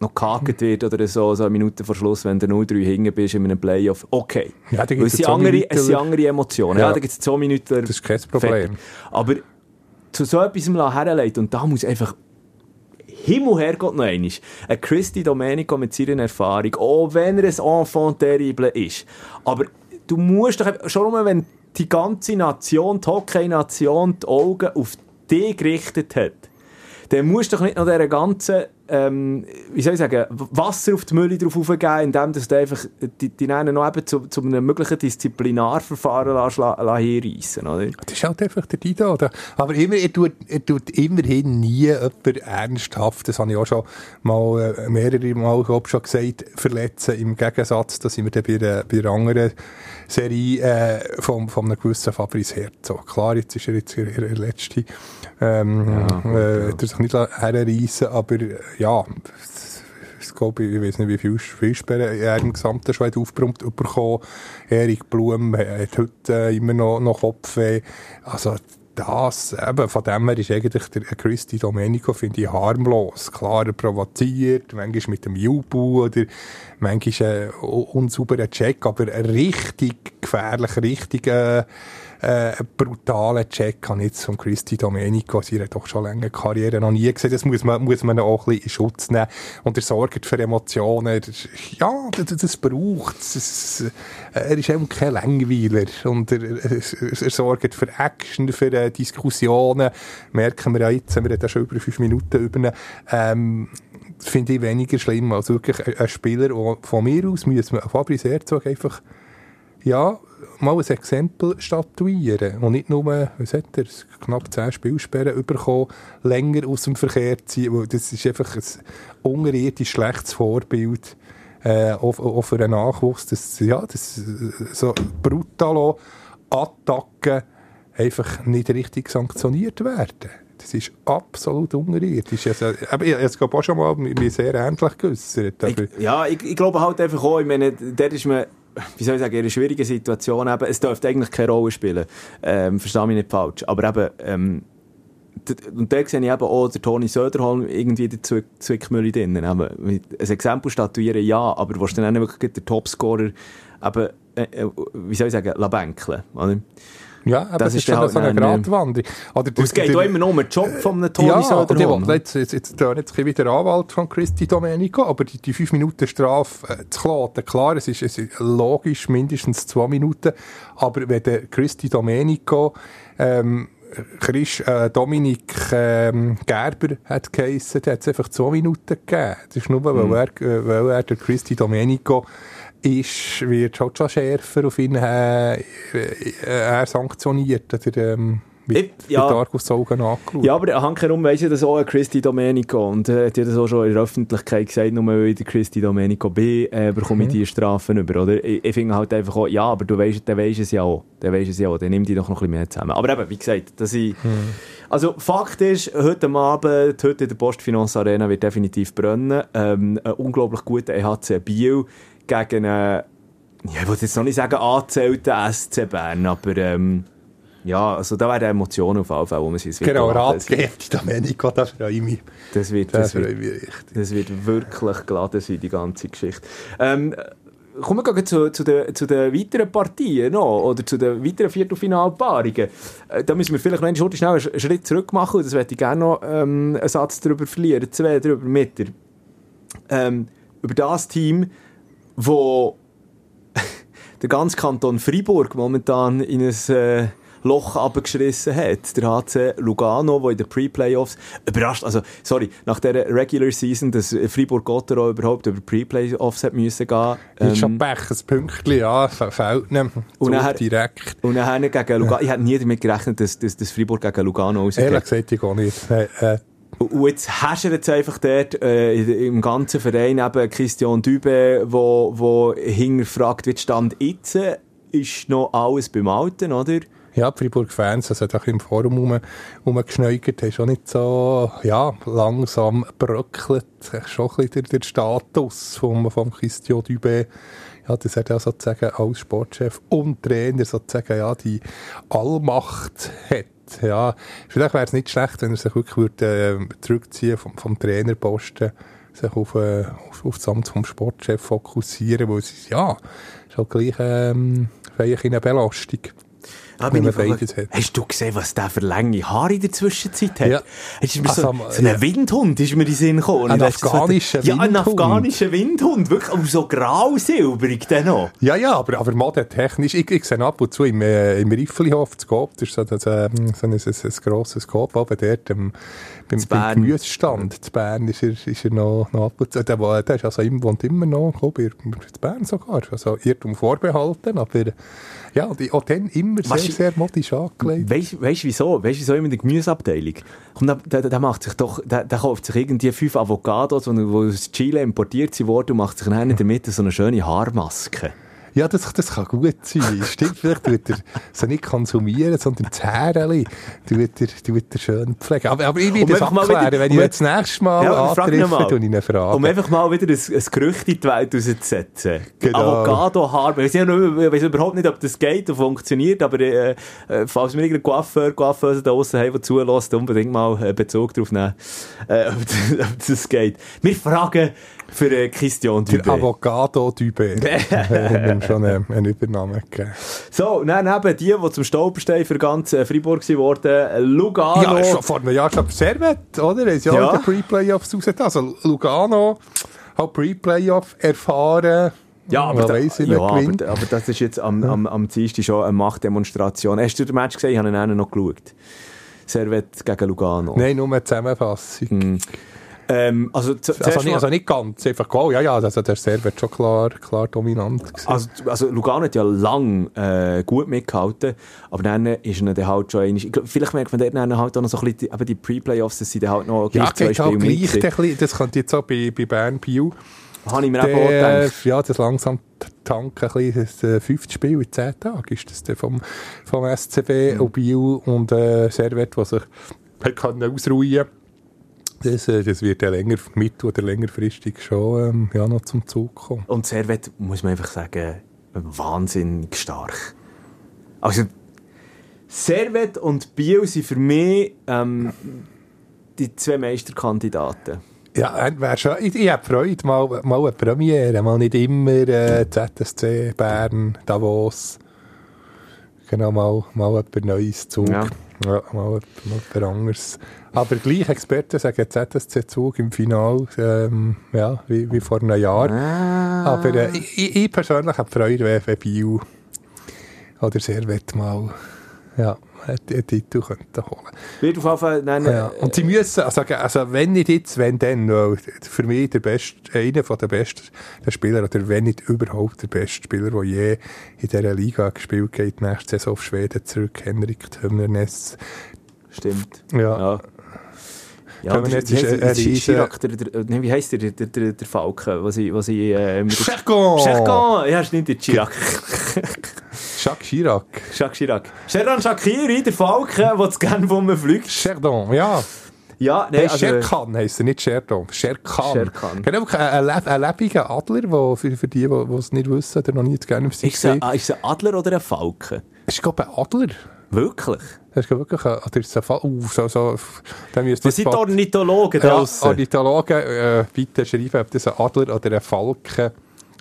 noch gehakt wird oder so, so eine Minute vor Schluss, wenn du 0-3 hinten bist in einem Playoff, okay. Ja, da es, sind andere, es sind andere Emotionen. Ja, ja da gibt es 2 Minuten. Das ist kein Problem. Fertig. Aber zu so etwas herleiten und da muss einfach Himmel hergott noch einmal. Ein Christy Domenico mit seiner Erfahrung, auch wenn er ein Enfant terrible ist. Aber du musst doch, schon mal, wenn die ganze Nation, die Hockey-Nation, die Augen auf dich gerichtet hat, dann musst du doch nicht noch dieser ganzen, ähm, wie soll ich sagen, Wasser auf die Mülle drauf aufgeben, indem du einfach die, die noch eben zu, zu einem möglichen Disziplinarverfahren hinreissen oder? Das ist halt einfach der Dido. Oder? Aber immer, er, tut, er tut immerhin nie jemand ernsthaft, das habe ich auch schon mal äh, mehrere Mal schon gesagt, verletzen. Im Gegensatz, da sind wir dann bei, bei anderen Serie äh, von, von einem gewissen Fabrice Herzog. Klar, jetzt ist er jetzt der letzte ähm, ja, äh, ja. sich nicht herreissen, aber äh, ja, ich glaube, ich weiß nicht, wie viel Fischbären er im gesamten Schweiz aufgebrummt bekommen. Erik Blum hat heute äh, immer noch, noch Kopfweh. Also, das, eben, von dem her ist eigentlich der Christi Domenico, finde ich, harmlos. Klar, er provoziert, manchmal mit dem Jubu oder manchmal ein unsauberer Check, aber richtig gefährlich, richtig, äh, äh, brutalen Check habe ich jetzt von Christy Domenico, sie hat doch schon lange Karriere noch nie gesehen. Das muss man, muss man auch ein bisschen in Schutz nehmen. Und er sorgt für Emotionen. Ja, das, das braucht es. Er ist eben kein Langweiler. Und er, er, er sorgt für Action, für äh, Diskussionen. Merken wir ja jetzt, wir reden schon über fünf Minuten über ihn. Ähm, finde ich weniger schlimm als wirklich ein, Spieler, der von mir aus müssen wir Fabrice Herzog einfach ja, mal ein Exempel statuieren und nicht nur, was hat er, knapp 10 Spielsperren bekommen, länger aus dem Verkehr ziehen, das ist einfach ein unterirdisch schlechtes Vorbild äh, auch, auch für einen Nachwuchs, dass ja, das, so brutalo Attacken einfach nicht richtig sanktioniert werden. Das ist absolut unterirdisch. Also, aber ich es auch schon mal mir sehr ähnlich geäussert. Ich, ja, ich, ich glaube halt einfach auch, ich meine, der ist man wie soll ich sagen, in einer schwierigen Situation eben, es dürfte eigentlich keine Rolle spielen. Ähm, verstehe mich nicht falsch. Aber eben, ähm, und da sehe ich eben auch der Toni Söderholm irgendwie der Zwickmühle drin. Ein Exempel statuieren, ja, aber wo dann wirklich der Topscorer eben, äh, äh, wie soll ich sagen, la bänkeln, oder? Ja, aber das, ist dann halt so eine Gratwanderung. Es geht auch immer nur um den Job von einem Toni ja, Söderholm. Ja, jetzt, jetzt, jetzt, jetzt wieder Anwalt von Christi Domenico, aber die, die 5 Minuten Strafe äh, zu kloten, klar, es ist, es ist logisch mindestens 2 Minuten, aber wenn der Christi Domenico ähm, Chris, äh, Dominik ähm, Gerber hat geheissen, hat es einfach 2 Minuten gegeben. Das ist nur, weil, mhm. er, äh, weil er, der Christi Domenico, ist, wird halt schon schärfer auf ihn äh, äh, er sanktioniert. Oder, ähm, mit, ja. mit Argusaugen angeschaut. Ja, aber handherum weiss ja das auch Christy Domenico und äh, hat das auch schon in der Öffentlichkeit gesagt, nur weil ich der Christy Domenico bin, äh, bekomme mhm. ich diese Strafen über, oder? Ich, ich finde halt einfach auch, ja, aber du weißt, der weißt es ja auch, der weißt es ja auch, dann nimm die doch noch ein bisschen mehr zusammen. Aber eben, wie gesagt, dass ich, mhm. also Fakt ist, heute Abend, heute in der Postfinance Arena wird definitiv brennen, ähm, ein unglaublich guter EHC Biel, gegen einen, ja, ich wollte jetzt noch nicht sagen angezählten SC Bern, aber ähm, ja, also da wären Emotionen auf jeden Fall, wo man sich Genau, Ratgeber, Domenico, das freue ich mich. Das wird, das, das, wird, das wird wirklich geladen sein, die ganze Geschichte. Ähm, kommen wir zu, zu, den, zu den weiteren Partien noch, oder zu den weiteren Viertelfinalpaarungen. Äh, da müssen wir vielleicht noch schnell einen Schritt zurück machen, das möchte ich gerne noch ähm, einen Satz darüber verlieren, zwei darüber mit dir. Ähm, über das Team, wo der ganze Kanton Freiburg momentan in ein äh, Loch abgeschrissen hat. Der HC Lugano, der in den Pre-Playoffs überrascht, also, sorry, nach der Regular Season, dass Fribourg-Gotteron überhaupt über Pre-Playoffs hat müssen gehen. Ähm, ist schon Pech, ein Pünktchen, ja, fällt nicht und nachher, direkt. Und dann gegen Lugano, ich hätte nie damit gerechnet, dass, dass, dass Fribourg gegen Lugano rausgeht. Ehrlich gesagt, ich gar nicht. Äh, und jetzt hast du jetzt einfach dort äh, im ganzen Verein eben Christian Dübe, wo, wo hinterfragt wird, Stand jetzt ist noch alles beim Alten, oder? Ja, die Freiburg-Fans, also auch im Forum rum, rumgeschneugert, haben schon nicht so, ja, langsam bröckelt, schon ein bisschen der, der Status vom, vom Christian Dübe ja, das hat er sozusagen als Sportchef und Trainer sozusagen ja die Allmacht hat ja, vielleicht wäre es nicht schlecht, wenn er sich wirklich würde, äh, zurückziehen vom, vom Trainerposten, sich auf, äh, auf, auf das Amt vom Sportchef fokussieren, weil es ist, ja, ist halt gleich ähm, eine Belastung. Man beides hat. Hast du gesehen, was der für lange Haare in der Zwischenzeit hat? Ja. Ist mir also, so, so ein ja. Windhund ist mir in den Sinn gekommen. Ein afghanischer Windhund. Ja, ein afghanischer Windhund. Wirklich, aber so grau-silberig dann noch. Ja, ja, aber, aber modetechnisch, ich, ich sehe ab und zu im, äh, im Riffelihof zu Coop, das ist so, das, äh, so ein, ein, ein grosses Coop, aber dort, ähm, beim, beim Gemüsestand zu Bern ist er, ist er noch, noch ab und zu, der, der ist also immer, wohnt immer noch, glaube ich, in Bern sogar, also Irrtum vorbehalten, aber ja, die, auch dann immer sehr, weißt, sehr modisch angelegt. Weißt du wieso? Weißt du wieso immer die Gemüseabteilung? Und der, der, der, macht sich doch, der, der kauft sich irgendwie fünf Avocados, die aus Chile importiert wurden und macht sich dann damit so eine schöne Haarmaske. Ja, das, das kann gut sein. Stimmt, vielleicht tut er so nicht konsumieren, sondern das Härchen tut er, tut er schön pflegen. Aber, aber ich will um das abklären, wieder, wenn um ich das nächste Mal ja, antreffe, tue ich ihn fragen. Um einfach mal wieder ein, ein Gerücht in die Welt rauszusetzen. Genau. Avocado-Haar. Ich weiß überhaupt nicht, ob das geht und funktioniert, aber äh, äh falls wir irgendeinen Coiffeur, Coiffeuse da draussen haben, der zulässt, unbedingt mal äh, Bezug darauf nehmen, äh, ob, das, ob das geht. Wir fragen für äh, Christian Dubé. Für Avocado Dubé. Wir haben schon einen, einen Übernamen gegeben. So, dann eben die, die zum Stolperstein für ganz äh, Freiburg wurden, Lugano. Ja, schon vor einem Jahr schon Servet, oder? Er ist ja, ja. in den Pre-Playoffs rausgetan. Also Lugano, hat Pre-Playoff erfahren. Ja, aber, da, ja aber, aber, das ist jetzt am, am, am Dienstag schon eine Machtdemonstration. Hast du den Match gesehen? Ich habe ihn noch geschaut. Servet gegen Lugano. Nein, nur eine Zusammenfassung. Mm. Ähm, also, Also nicht, also nicht ganz, einfach Goal, ja, ja, also der Servet schon klar, klar dominant gewesen. Also, also Lugano hat ja lang äh, gut mitgehalten, aber dann ist ihnen dann halt schon glaub, vielleicht merkt man dann halt auch noch so ein bisschen, die, eben die Pre-Playoffs, dass sie dann halt noch ja, gleich zwei geht halt Spiele gleich, mit ein bisschen, das könnte jetzt auch bei, bei Bern Biel. Habe ich mir auch gedacht. ja, das langsam tanken, ein bisschen, das äh, fünfte Spiel in zehn Tagen ist das vom, vom SCB Mhm. und Biel und äh, Servet, was sich hat können ausruhen das, das wird ja länger, mit- oder längerfristig schon ähm, ja, noch zum Zug kommen. Und Servet, muss man einfach sagen, wahnsinnig stark. Also, Servet und Biel sind für mich ähm, die zwei Meisterkandidaten. Ja, äh, wär schon, ich, ich habe Freude, mal, mal eine Premiere, mal nicht immer äh, ZSC, Bern, Davos. Genau, mal, mal etwas Neues Zug. Ja. Ja, mal, mal etwas anderes. Aber gleich Experten sagen ZSC-Zug im Final, ähm, ja, wie, wie vor einem Jahr. Ah. Aber äh, ich, ich- ich persönlich habe Freude, wenn, Biel oder Servet mal ja, einen Titel könnte holen Wird auf jeden Fall ja. Und sie müssen, also, also wenn nicht jetzt, wenn dann, weil für mich der beste, einer von der besten der Spieler, oder wenn nicht überhaupt der beste Spieler, der je in dieser Liga gespielt geht, nächste Saison auf Schweden zurück, Henrik Tömmernes. Stimmt. Ja. Ja. Ja, wie heisst ein- der- der Chirac, der, nee, wie heisst der, der, der, der Falke, was ich, was ich, äh, mit! Chacon! Ja, stimmt, der Chirac. Jacques Chirac. Jacques Chirac. Sheran Shakiri, der Falke, der zu Genf rumfliegt. Chardon, ja. Ja, Nein, nein, also... Sherkan heisst er, nicht Chardon. Sherkan. Sherkan. Genau, ein, ein, ein lebendiger Adler, der für, für die, die es nicht wissen oder noch nie zu gerne Ist es ein, ist es ein Adler oder ein Falke? Ist, glaube ich, ein Adler. Wirklich? Das ist wirklich ein, oder ist es ein uh, so, so, dann müsst ihr Was sind Ornithologen Ja, draussen? Ornithologen, äh, bitte schreiben, ob das ein Adler oder ein Falke.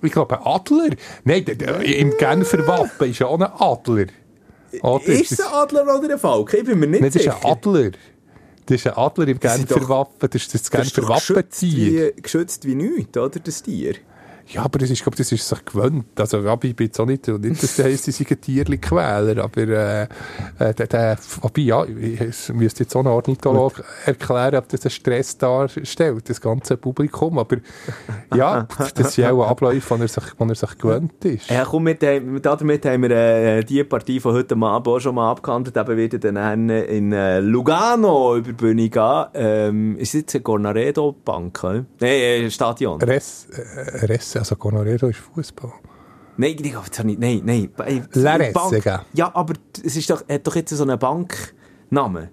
Ich glaube, ein Adler? Nein, im Genfer Wappen ist ja auch ein Adler. Oder? Ist es ein Adler oder ein Falke? Ich bin mir nicht Nein, das ist ein Adler. Das ist ein Adler im Genfer Wappen. Das ist das Das Genfer wie, geschützt wie nichts, oder? Das Tier. Ja, aber das ist, glaub, das ist sich gewöhnt. Also, ja, ich bin jetzt auch nicht, nicht dass das heisst, sie sind Tierli-Quäler, aber, äh, äh, der, der, wobei, ja, ich müsste jetzt auch ein Ornithologe erklären, ob das einen Stress darstellt, das ganze Publikum, aber, ja, das sind auch Abläufe, an er sich, an er sich gewöhnt ist. Ja, komm, mit, dem- damit haben wir äh, die Partie von heute Abend auch schon mal abgehandelt. Eben wieder dann in äh, Lugano über die Bühne gehen. Ähm, ist jetzt eine Gornaredo-Bank? Nein, äh, Stadion. Res, äh, Res, also Conorero ist Fußball. Nein, ich glaube, habe ich- nein, nein. Ressega. Ja, aber es ist doch, hat doch jetzt so einen Banknamen.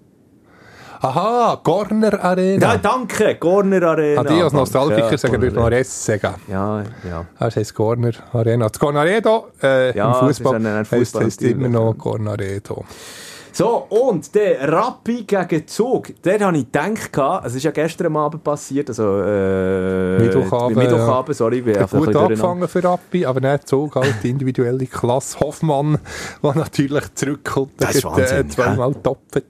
Aha, Corner Arena. Ja, danke, Gorner Arena. Ah, die als. Nostalgiker Ja, sagen, würde noch Gorner- Res sagen. Ja, ja. Das heisst Corner Arena. Das Cornaredo äh, Ja, im es Fußball heisst immer noch. Cornaredo. So, und der Rappi gegen Zug, der habe ich gedacht, es ist ja gestern Abend passiert, also äh, Mittwochabend, Mittwochabend, sorry, ich ein Gut angefangen für Rappi, aber dann zog halt die individuelle Klasse Hoffmann, der natürlich zurückkommt. Das ist hat, Wahnsinn, zweimal doppelt.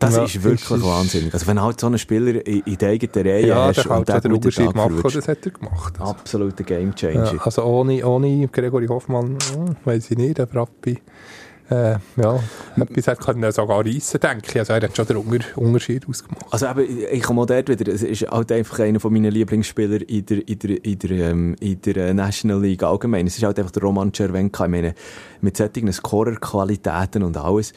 Das Ja, ist wirklich ist- wahnsinnig. Also wenn halt so einen Spieler in, in der eigenen Reihe Ja, hast und der den Unterschied machen, das hat er gemacht. Also, Absoluter Gamechanger. ja, also ohne, ohne Gregory Hoffmann, hm, weiß ich nicht, der Rappi. Äh, ja, etwas hat können sogar reissen, denke ich. Also er hat schon den Unter Unterschied ausgemacht. Also eben, ich- komme auch dort wieder, es ist halt einfach einer von meinen Lieblingsspieler in der, in der, in der, ähm, in der äh, National League allgemein. Es ist halt einfach der Roman Cervenka, ich meine, mit solchen Scorer-Qualitäten und alles.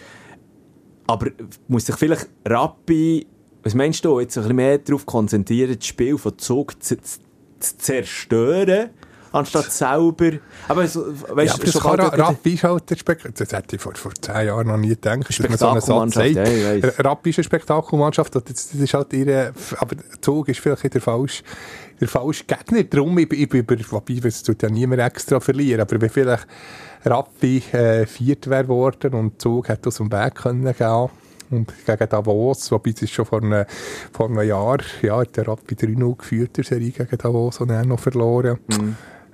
Aber muss sich vielleicht Rappi, was meinst du, jetzt ein bisschen mehr darauf konzentrieren, das Spiel von Zug zu, zu, zu zerstören, anstatt selber, aber so, Ja, weißt aber das kann Rappi ist halt der Spektakel. Das hätte ich vor, vor zehn Jahren noch nie gedacht. dass man so einen Satz sagt. ja, ich. Rappi ist eine Spektakelmannschaft. Das, ist halt ihre, aber Zug ist vielleicht der falsche, der falsche Gegner. Darum, ich, bin- ich, bin über, wobei, es tut ja niemand extra verlieren, aber wenn vielleicht Rappi äh, viert wäre worden und Zug hätte aus dem Weg können gehen und gegen Davos, wobei es ist schon vor einem, vor einem Jahr, ja, hat der Rappi 3-0 geführt, der Serie gegen Davos und dann noch verloren.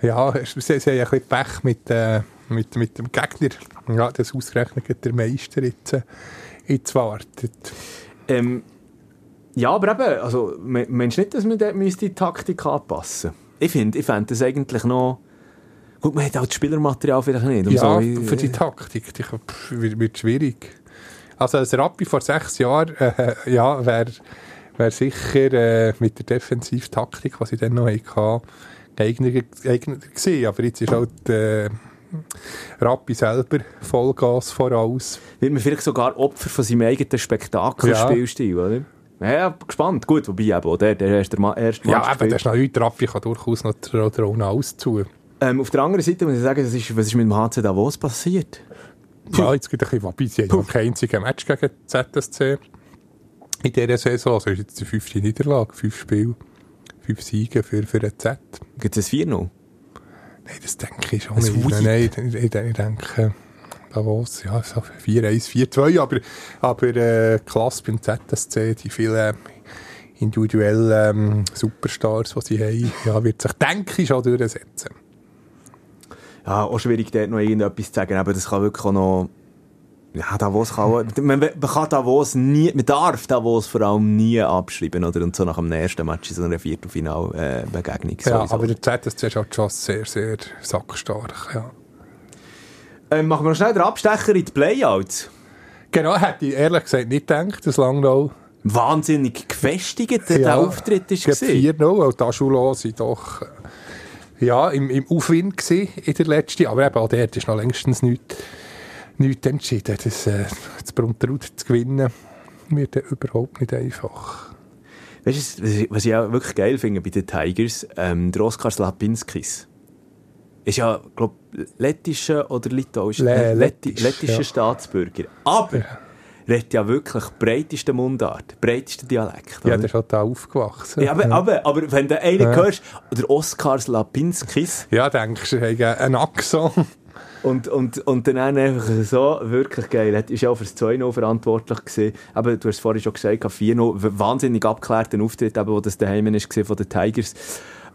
Ja, es- sie, sie haben ein bisschen Pech mit, äh, mit, mit dem Gegner. Ja, das ausgerechnet der Meister jetzt, äh, jetzt wartet. Ähm, ja, aber eben, also, me- meinst du nicht, dass man dort müsste die Taktik anpassen Ich finde, ich fände das eigentlich noch... Gut, man hat auch das Spielermaterial vielleicht nicht. um Ja, so- für die Taktik die, wird, wird schwierig. Also ein Rappi vor sechs Jahren, äh, ja, wäre wäre sicher äh, mit der Defensivtaktik, die sie dann noch hatten, geeigneter, geeigneter gewesen. Aber jetzt ist halt äh, Rappi selber Vollgas voraus. Wird man vielleicht sogar Opfer von seinem eigenen Spektakelspielstil, oder? Ja, gespannt. Gut, wobei eben auch der, der erste, Ma erste Ja, aber gespielt. das ist noch nichts. Rappi kann durchaus noch die Drohne auszu. ähm, auf der anderen Seite muss ich sagen, das ist, was ist mit dem HC Davos passiert? Ja, jetzt geht ein bisschen wobei. Sie haben kein einziges Match gegen ZSC in dieser Saison. Also ist jetzt die fünfte Niederlage. Fünf Spiele, fünf Siege für, für den Z. Gibt es ein 4-0? Nein, das denke ich schon nicht. Nein, nein, ich, ich, ich denke, Davos, ja, so 4-1, 4-2, aber, aber äh, Klasse beim ZSC, die vielen individuellen ähm, Superstars, die sie haben, ja, wird sich, denke ich, schon durchsetzen. Ja, auch schwierig, dort noch irgendetwas zu sagen, aber das kann wirklich auch noch... Ja, Davos kann auch, man, man kann Davos nie, man darf Davos vor allem nie abschreiben, oder? Und so nach dem nächsten Match in so einer Viertelfinal-Begegnung. Ja, aber der ZSC ist halt schon sehr, sehr sackstark, ja. ähm, machen wir noch schnell den Abstecher in die Playouts. Genau, hätte ich ehrlich gesagt nicht gedacht, dass Langnau Wahnsinnig gefestigt der Ja, Auftritt ist gewesen. 4-0, weil die Aschula sind doch äh, ja, im, im Aufwind gewesen in der letzten, aber eben auch dort ist noch längstens nichts, nichts entschieden. Das, äh, das Brunterud zu gewinnen, wird ja überhaupt nicht einfach. Weißt du, was ich- auch wirklich geil finde bei den Tigers? Ähm, der Oskar Slapinskis. Ist ja, glaube lettischer oder litauischer, Le- äh, Letti- lettisch, lettischer ja. Staatsbürger. Aber redet ja wirklich breiteste Mundart, breiteste Dialekt. Ja, oder? der ist halt da aufgewachsen. Ja, aber, aber, aber wenn du einen Ja. hörst, der Oskar Slapinskis, ja denkst du, er hat einen Axon. Und, und, und dann einfach so, wirklich geil, ist ja auch für das 2-0 verantwortlich gewesen. Aber du hast es vorhin schon gesagt, 4-0, w- wahnsinnig abgeklärten Auftritt, eben, wo das daheim gewesen von den Tigers.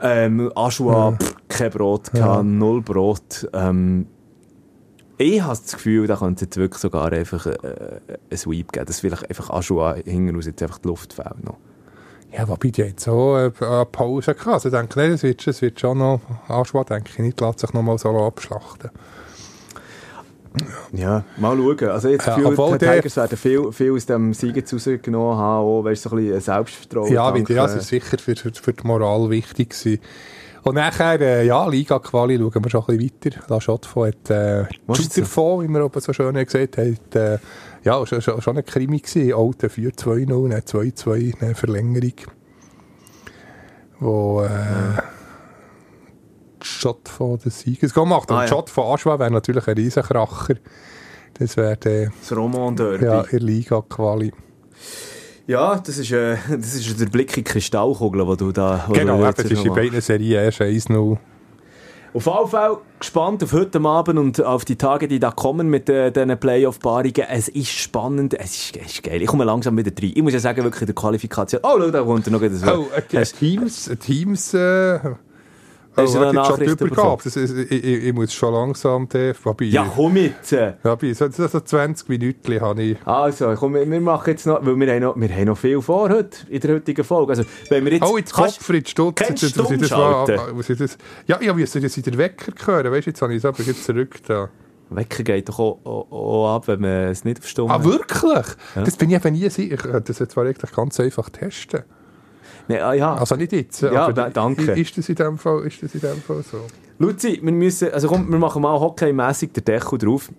Ähm, Aschua, pff, kein Brot, gehabt, null Brot. Ähm, ich habe das Gefühl, da könnte es jetzt wirklich sogar einfach äh, ein Sweep geben, dass vielleicht einfach Aschua hinten raus jetzt einfach die Luft fällt noch. Ja, wobei die jetzt so äh, eine Pause gehabt. Also ich denke, das wird, wird schon noch, Aschwa denke ich nicht, lässt sich noch mal so abschlachten. Ja, mal schauen. Also jetzt Ja, ja, obwohl die Tigers werden viel, viel aus dem Sieg rausgenommen haben, auch, weißt, so ein bisschen Selbstvertrauen. Ja, weil, ja, das ist sicher für, für, für die Moral wichtig gewesen. Und nachher, äh, ja, Liga-Quali schauen wir schon ein bisschen weiter. La Chaux-de-Fonds hat, äh, Juderfonds, wie wir oben so schön gesagt haben, hat, äh, ja, schon, schon, schon ein Krimi gewesen. Alte 4-2-0, dann 2-2, eine Verlängerung. Wo, äh, die Schott des Sieges gemacht. Und Ah, die ja. Schott von Aschwa wäre natürlich ein Riesenkracher. Das wäre der, das Roman Derby. ja, Ja, in Liga-Quali. das, ist, äh, das ist der Blick in die Kristallkugel, den du da Genau, du das ist in beiden Serien erst 1-0. Auf jeden Fall gespannt auf heute Abend und auf die Tage, die da kommen mit äh, diesen Playoff-Paarungen. Es ist spannend, es ist, es ist geil. Ich komme langsam wieder rein. Ich muss ja sagen, wirklich in der Qualifikation. Oh, schau, da kommt noch das Oh, ein Hast- Teams, ein Teams, äh, oh, Hast du jetzt Nachrichten Übergabe. Das ist, ich, ich, ich muss schon langsam, wobei, Ja, komm jetzt! wobei, so, so, so 20 Minuten habe ich. Also, komm, wir machen jetzt noch, weil wir haben noch, wir haben noch viel vor heute, in der heutigen Folge. Also, wenn wir jetzt... Oh, jetzt Kopfried Stutz. Jetzt- du muss ich das mal- Stummschalten? muss ich das- Ja, ja, wie soll ich das in den Wecker hören? Weißt du, jetzt habe ich es aber jetzt zurück da. Wecker geht doch auch, auch, auch ab, wenn man es nicht auf Stumm Ah, wirklich? Das bin ich eben nie sicher. Ich könnte das jetzt zwar eigentlich ganz einfach testen. Nee, ah, ja. Also nicht jetzt. Ja, da- danke. Ist das in dem Fall, ist das in dem Fall so? Luzi, wir müssen, also komm, wir machen mal hockeymässig den Deckel drauf.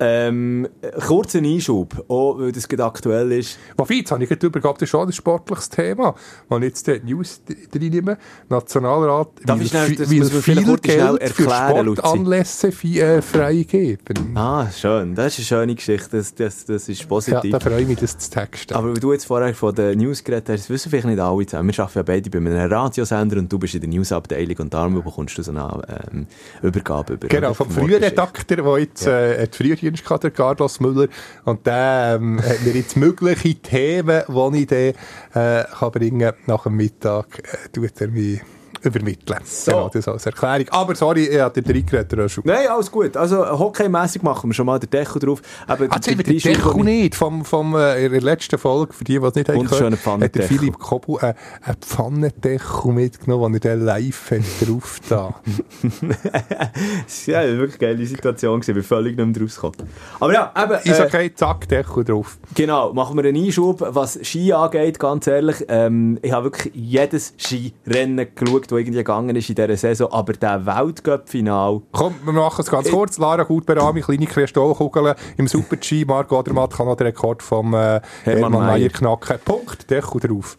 Ähm, kurzen Einschub, auch weil das gerade aktuell ist. Wobei, jetzt habe ich gerade übergab, das ist schon ein sportliches Thema. Wenn ich jetzt die News reinnehme, Nationalrat Darf will, ich schnell- das will viel Geld für erklären, Luzi. Sportanlässe äh, freigeben. Ah, schön. Das ist eine schöne Geschichte. Das, das, das ist Ja, positiv. da freue ich mich, das zu texten. Aber weil du jetzt vorher von den News geredet hast, wissen vielleicht nicht alle zusammen. Wir arbeiten ja beide bei einem Radiosender und du bist in der Newsabteilung und darum bekommst du so eine ähm, Übergabe über. Genau, vom früheren Redakteur, der jetzt äh, hat Frühdienst hatte, der Carlos Müller. Und der ähm, hat mir jetzt mögliche Themen, die ich dann äh, kann bringen nach dem Mittag, äh, tut er mich übermitteln. Genau, das als Erklärung. Aber sorry, ich hatte den reingeredet, schon. Nein, alles gut. Also hockeymässig machen wir schon mal den Deckel drauf. Aber Also, ich den Deckel nicht. Vom, vom, äh, in der letzten Folge, für die, die es nicht haben gehört, hat der. Philipp Kobel äh, einen Pfannendeckel mitgenommen, den er dann live drauf da. Ja, wirklich geile Situation gewesen. Ich bin völlig nicht mehr rausgekommen. Aber ja, eben, Ist äh, okay, zack, Deckel drauf. Genau, machen wir einen Einschub, was Ski angeht, ganz ehrlich. Ähm, ich habe wirklich jedes Skirennen geschaut, das irgendwie gegangen ist in dieser Saison, aber der Weltcup-Final, Komm, wir machen es ganz kurz. Lara Gutberami, kleine Kristallkugeln im Super-G. Marc Odermatt kann noch den Rekord vom äh, Hermann. Mayer knacken. Punkt, Deckel drauf.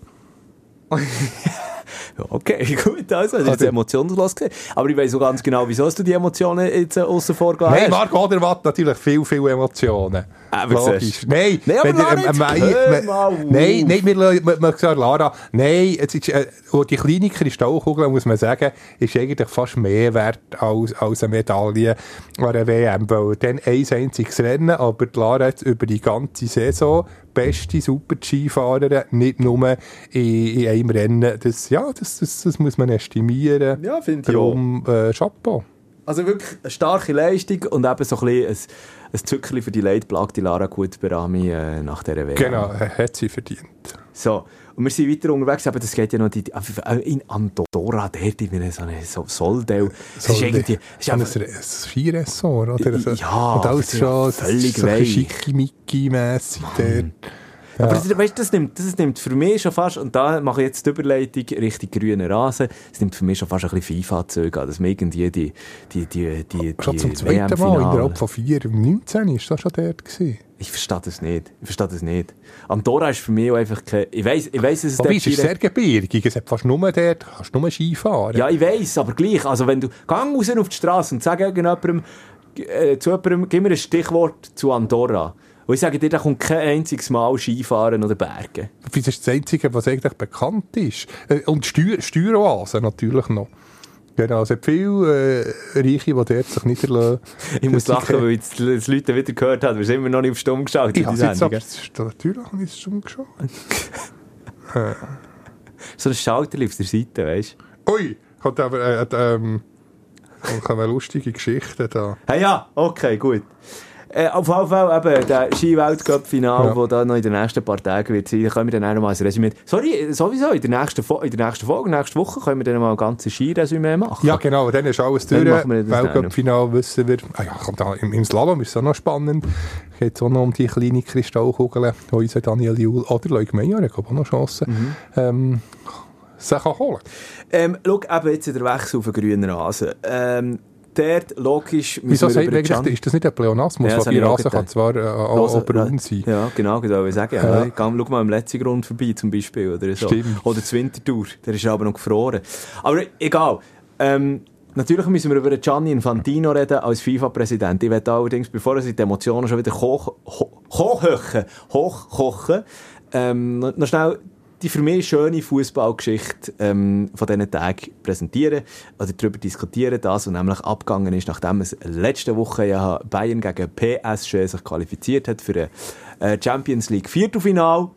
okay, gut, also, das ist jetzt emotionslos gewesen. Aber ich weiß auch ganz genau, wieso hast du die Emotionen jetzt äh, aussen vor gelassen Nein, hast. Marc Odermatt natürlich viel, viel Emotionen. Aber Logisch. siehst du. Nein, Nein, aber wenn ihr, jetzt auf. nein, nein, wir, wir, sagen, Lara, nein, es ist, äh, die kleine Kristallkugel, muss man sagen, ist eigentlich fast mehr wert als, als eine Medaille an der WM, weil dann ein einziges Rennen, aber die Lara hat über die ganze Saison beste Super-G-Fahrerin, nicht nur in, in einem Rennen. Das, ja, das, das, das muss man estimieren. Ja, finde ich Darum, äh, Chapeau. Also wirklich eine starke Leistung und eben so ein bisschen ein, ein Zückerchen für die leidplagte Lara Gutberami äh, nach dieser WM. Genau, äh, hat sie verdient. So, und wir sind weiter unterwegs, aber das geht ja noch die, die- äh, in Andorra, dort in so einem so Soldau. Das ist So, irgendwie, das ist einfach, ein Skiressort, oder? Ja, und alles ist schon völlig so weich. schickimicki-mässig dort. Aber das, weißt, das, nimmt, das nimmt für mich schon fast, und da mache ich jetzt die Überleitung Richtung grünen Rasen, das nimmt für mich schon fast ein bisschen FIFA-Züge an, dass man irgendwie die, die, die, die, Schon die zum zweiten Mal innerhalb von vier, 19 ist das schon dort gewesen. Ich verstehe das nicht. Ich verstehe das nicht. Andorra ist für mich auch einfach kein, ich weiss, ich weiss, dass es Aber es ist sehr gebirgig, es hat fast nur dort, kannst nur Ski fahren. Ja, ich weiss, aber gleich. Also, wenn du, gang raus auf die Straße und sag irgendjemandem, äh, zu jemandem, gib mir ein Stichwort zu Andorra. Und ich sage dir, da kommt kein einziges Mal Skifahren oder Bergen. Das ist das Einzige, was eigentlich bekannt ist. Äh, Und Steuer, Steueroasen natürlich noch. Genau, es hat viele äh, Reiche, die dort sich niederlassen. Ich muss Das lachen, weil die die Leute wieder gehört haben. Wir sind immer noch nicht auf Stumm geschaut. Ich habe jetzt aber, das natürlich habe ich schon geschaut. So ein Schalter auf der Seite, weißt du. Ui, kommt aber äh, äh, ähm, kommt eine lustige Geschichte da. Hey, ja, okay, gut. Äh, auf jeden Fall eben der Ski-Weltcup-Final, Ja. wo da noch in den nächsten paar Tagen wird sein, da können wir dann auch mal ein Resümee... Sorry, sowieso, in der nächsten, Fo in der nächsten Folge, nächste Woche, können wir dann mal ein ganzes Ski-Resümee machen. Ja, genau, dann ist alles durch. Weltcup-Final wissen wir. Ah ja, kommt da, im, im Slalom ist es auch noch spannend. Geht es auch noch um die kleine Kristallkugel, die unser Daniel Juhl oder Leuk Meyer, ich glaube auch noch Chancen, Mhm. ähm, sich holen Ähm, schau, eben jetzt der Wechsel auf den grünen Rasen. Ähm, dort, logisch, Wieso sagt man eigentlich, ist das nicht ein Pleonasmus, Ja, das auch Rasen kann zwar äh, auch, auch braun sein? Ja, genau, das soll ich sagen. Ja. Ja. Schau mal im letzten Grund vorbei, zum Beispiel. Oder, so. Stimmt. oder das Wintertour, der ist aber noch gefroren. Aber egal. Ähm, natürlich müssen wir über Gianni Infantino reden als FIFA-Präsident. Ich werde allerdings, bevor er die Emotionen schon wieder hoch, ho, hochkochen, hochkochen, ähm, noch schnell die für mich schöne Fußballgeschichte ähm, von diesen Tagen präsentieren oder darüber diskutieren, das, was nämlich abgegangen ist, nachdem es letzte Woche ja Bayern gegen PSG sich qualifiziert hat für ein äh, Champions League Viertelfinal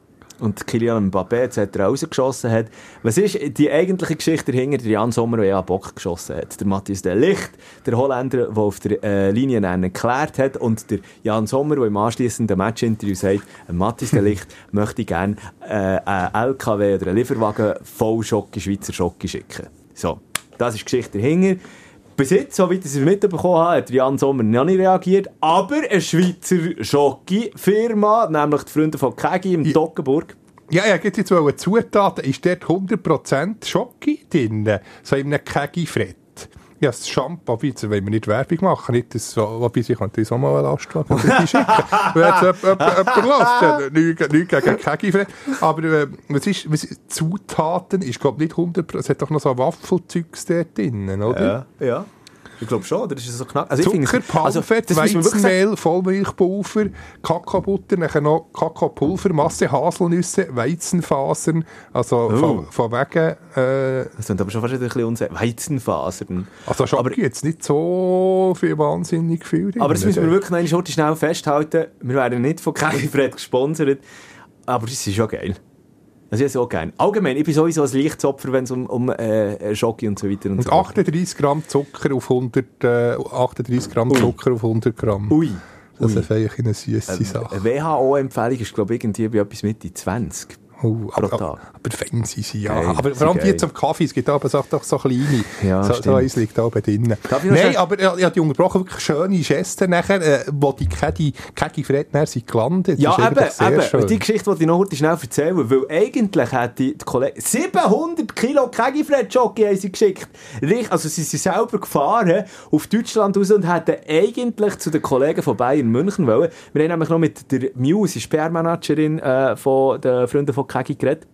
und Kylian Mbappé etc. rausgeschossen hat. Was ist die eigentliche Geschichte dahinter? Der Jan Sommer, der ja Bock geschossen hat. Der Matthias de Licht, der Holländer, der auf der äh, Linie einen geklärt hat und der Jan Sommer, der im anschliessenden Matchinterview sagt, äh, Matthias de Licht möchte gerne äh, einen LKW oder einen Lieferwagen voll Schocke, Schweizer Schocke schicken. So, das ist die Geschichte dahinter. Bis jetzt, soweit ich es mitbekommen habe, hat Jan Sommer noch nicht reagiert. Aber eine Schweizer Schocke-Firma, nämlich die Freunde von Kegi im Toggenburg, Ja, ja, gibt jetzt mal eine Zutat, ist dort 100% Schocke drin, so in einem Kegi-Fred. Ja, das Shampoo, jetzt wollen wir nicht Werbung machen, nicht das, wobei ich könnte uns auch mal einen Lastwagen schicken. Wenn jetzt jemand- lässt, nichts gegen Kegi-Fred. Aber äh, was ist, was Zutaten ist, glaube nicht 100%, es hat doch noch so Waffelzeugs dort drin, oder? Ja, ja. Ich glaube schon, oder ist es so knapp? Also Zucker, also, Palmfett, sagen. Weizenmehl, Vollmilchpulver, Kakaobutter, nachher noch Kakaopulver, Masse Haselnüsse, Weizenfasern, also Oh. von, von wegen, äh, Das sind aber schon fast ein bisschen unsicher. Weizenfasern. also schon Aber- jetzt nicht so viel wahnsinnig viel drin. Aber das müssen wir wirklich noch schnell festhalten. Wir werden nicht von Fred gesponsert, aber das ist schon geil. Also ich auch gerne. Allgemein, ich bin sowieso ein Lichtopfer, wenn es um, um äh, Schoki und so weiter und, Und so 38 Gramm Zucker auf 100, äh, 38 Gramm Ui. Zucker auf 100 Gramm. Ui. Das ist eigentlich eine süße Sache. Eine WHO-Empfehlung ist, glaube ich, irgendwie bei etwas Mitte 20. Oh, aber, pro Tag. aber, fein sind sie, ja. Geil, aber vor allem die am Kaffee, es gibt aber so, doch so kleine. Ja, so, so eins liegt da oben drin. Darf ich noch Nein, aber ich, habe die unterbrochen, wirklich schöne Geste nachher, äh, wo die Kegi, Kegi Fredner sind gelandet. Ja, eben, eben. schön. Die Geschichte wollte ich noch heute schnell erzählen, weil eigentlich hat die Kollegen 700 Kilo Kegifred-Jockey haben sie geschickt. Also sie sind selber gefahren auf Deutschland raus und hätten eigentlich zu den Kollegen von Bayern München wollen. Wir haben nämlich noch mit der Muse, die PR-Managerin äh, von den Freunden von Kegi geredet.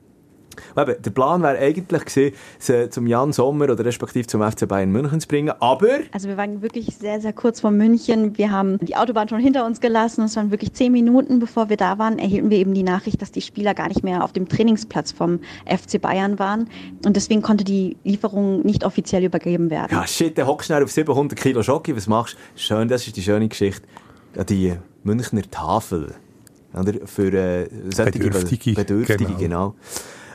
Und Eben, der Plan wäre eigentlich gewesen, sie zum Jan Sommer oder respektive zum FC Bayern München zu bringen, aber Also wir waren wirklich sehr, sehr kurz vor München. Wir haben die Autobahn schon hinter uns gelassen. Es waren wirklich zehn Minuten, bevor wir da waren, erhielten wir eben die Nachricht, dass die Spieler gar nicht mehr auf dem Trainingsplatz vom FC Bayern waren. Und deswegen konnte die Lieferung nicht offiziell übergeben werden. Ja, shit, dann hockst du schnell auf 700 Kilo Schoki, was machst du? Schön, das ist die schöne Geschichte. Ja, die Münchner Tafel. Oder? Für äh, Bedürftige, Bedürftige, genau. genau.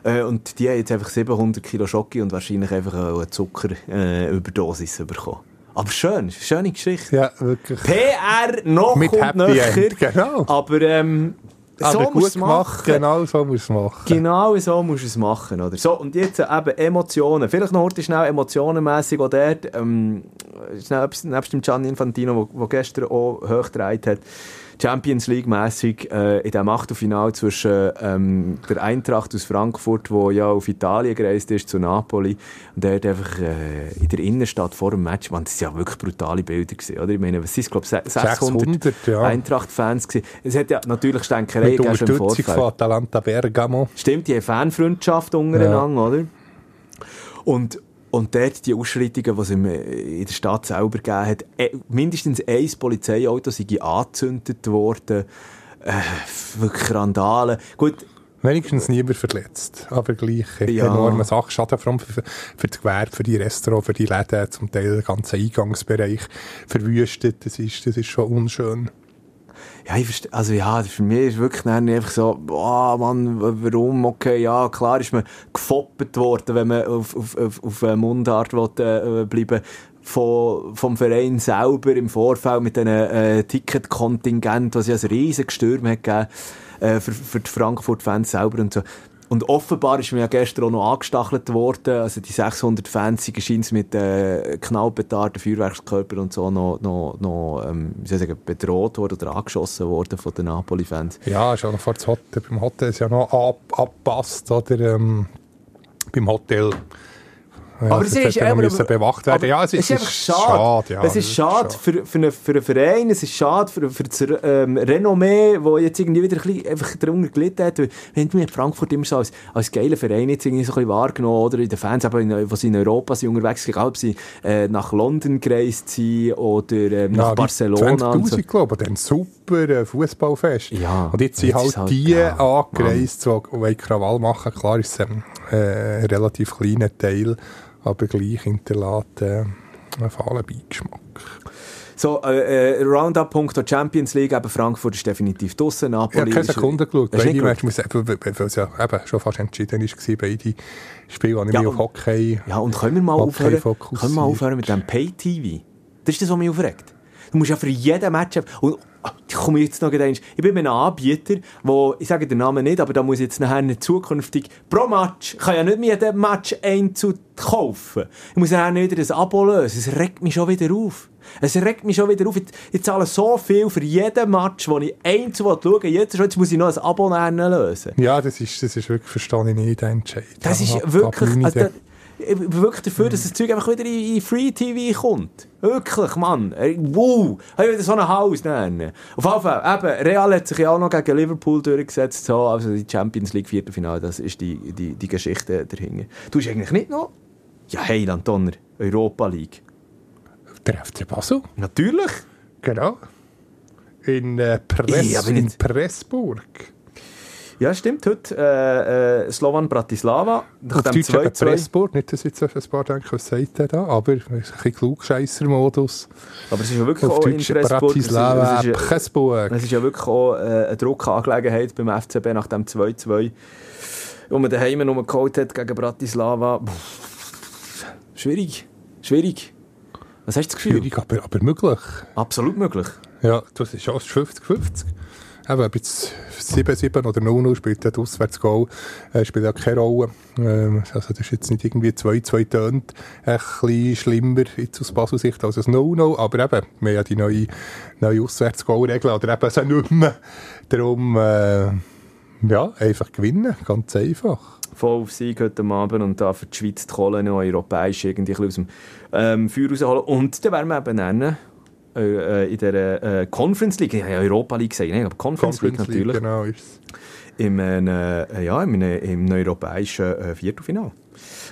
Äh, und die haben jetzt einfach 700 Kilo Schoki und wahrscheinlich einfach eine Zuckerüberdosis bekommen. Aber schön, schöne Geschichte. Ja, wirklich. PR noch Mit und Happy nöcher. End, genau. Aber ähm, so aber du's gemacht, machen. genau so muss man machen. Genau so musst du es machen, oder? So, und jetzt äh, eben Emotionen. Vielleicht noch heute schnell emotionenmässig auch dort, ähm, schnell nebst dem Gianni Infantino, wo gestern auch hochgetragen hat, Champions League-mässig äh, in diesem Achtelfinale zwischen ähm, der Eintracht aus Frankfurt, wo ja auf Italien gereist ist, zu Napoli, und der hat einfach äh, in der Innenstadt vor dem Match, man, das ja wirklich brutale Bilder gewesen, oder? Ich meine, was es, glaube ich, 600, 600, ja. Eintracht-Fans gewesen. Es hat ja natürlich Stänkerei Mit Unterstützung von Atalanta Bergamo. Stimmt, die haben Fanfreundschaft untereinander, oder? Und, und dort die Ausschreitungen, die es im, in der Stadt selber gegeben hat, eh, mindestens ein Polizeiauto sei angezündet worden. Äh, wirklich Randale. Gut, Wenigstens niemand verletzt, aber gleich Ja. enorme Sachschaden, vor allem für, für das Gewerbe, für die Restaurants, für die Läden, zum Teil den ganzen Eingangsbereich verwüstet. Das ist, das ist schon unschön. Ja, ich verstehe, also ja, für mich ist wirklich dann einfach so, boah, Mann, warum, okay, ja, klar ist man gefoppert worden, wenn man auf, auf, auf, eine Mundart will, äh, bleiben von, vom Verein selber im Vorfeld mit diesen äh, Ticketkontingent, was ja ein riesiges Stürm hat gegeben, äh, für, für die Frankfurt-Fans selber und so. Und offenbar ist mir ja gestern auch noch angestachelt worden. Also die 600 Fans sind scheint mit äh, Knallpetarden, Feuerwerkskörper und so noch, noch, noch ähm, wie soll ich sagen, bedroht worden oder angeschossen worden von den Napoli-Fans. Ja, auch noch vor das Hotel, beim Hotel ist ja noch ab, abgepasst, oder? Ähm, beim Hotel. Ja, aber es ist aber- müssen bewacht werden. Ja, es ist, einfach schade. ja, es ist schade für, für, einen, für einen Verein, es ist schade für, für das ähm, Renommee, das jetzt irgendwie wieder ein bisschen einfach darunter gelitten hat. Wir haben Frankfurt immer so als, als geiler Verein jetzt irgendwie so ein bisschen wahrgenommen, oder in den Fans, aber in, die in Europa sind unterwegs, egal ob sie äh, nach London gereist sind oder ähm, nach Ja, Barcelona. und so. 20'000, glaube ich, dann super äh, Fußballfest. Ja, Und jetzt sind halt, ist halt- die ja, angereist, die, die Krawall machen. Klar ist es ähm, äh, ein relativ kleiner Teil, aber gleich hinterlässt äh, einen fahlen Beigeschmack. So, äh, äh, Roundup-Punkt Champions League, eben Frankfurt ist definitiv draussen, Ich Napoli habe keine Sekunde geschaut. Beide Matches, muss ich- weil es ja eben schon fast entschieden war, beide Spiele, die ich Ja, mich auf Hockey... Ja, und können wir mal aufhören, können wir mal aufhören mit dem Pay-TV? Das ist das, was mich aufregt. Du musst ja für jeden Match... Und ich komme jetzt noch eins. Ich bin einem Anbieter, wo, ich sage den Namen nicht, aber da muss ich jetzt nachher zukünftig pro Match, ich kann ja nicht mehr jeden Match einzeln kaufen. Ich muss nachher wieder ein Abo lösen. Es regt mich schon wieder auf. Es regt mich schon wieder auf. Ich, ich zahle so viel für jeden Match, den ich einzeln schauen. Jetzt, jetzt muss ich noch ein Abo lösen. Ja, das ist, das ist wirklich, verstehe ich nicht, der Entscheid. Das ist wirklich, also, da, wirklich dafür, dass das Zeug einfach wieder in, in Free TV kommt. Wirklich, Mann. Ey, Wow. Habe ich wieder so ein Haus nennen. Auf jeden Fall, eben, Real hat sich ja auch noch gegen Liverpool durchgesetzt, so, also die Champions League Viertelfinale, das ist die, die, die Geschichte dahinter. Du hast eigentlich nicht noch? Ja, hey, Donner, Europa League. Der FC Basel, Natürlich. genau. In, äh, Press, habe in Pressburg. Ja, stimmt, heute äh, äh, Slovan Bratislava. Nach Auf dem Deutsch eben 2-2. Pressburg, nicht, dass jetzt ein paar denken, was sagt der da, aber es ist ein bisschen Klugscheisser-Modus. Aber es ist ja wirklich Auf auch in Deutsch Pressburg. Es ist- Bratislava, es ist- Pressburg. Es ist ja wirklich auch äh, eine Druckangelegenheit beim FCB nach dem 2-2. wo man daheim noch geholt hat gegen Bratislava. Schwierig. Schwierig. Was hast du das Gefühl? Schwierig, aber, aber möglich. Absolut möglich. Ja, das ist schon 50-50. Eben, ob jetzt 7-7 oder 0-0 spielt das Auswärtsgoal, äh, spielt ja keine Rolle. Ähm, also das ist jetzt nicht irgendwie 2-2 tönt, ein bisschen schlimmer jetzt aus Basel-Sicht als ein 0-0, aber eben, wir haben ja die neue, neue Auswärtsgoal-Regel, oder eben so nicht mehr. Darum, äh, ja, einfach gewinnen, ganz einfach. Voll auf Sieg heute Abend und da für die Schweiz die Kohle noch europäisch irgendwie aus dem ähm, Feuer rausholen. Und dann werden wir eben nennen, äh, in der äh, Conference League, ich habe ja Europa League gesagt, ne? aber Conference, League natürlich. Genau, Im, äh, ja, im, im europäischen äh, Viertelfinale.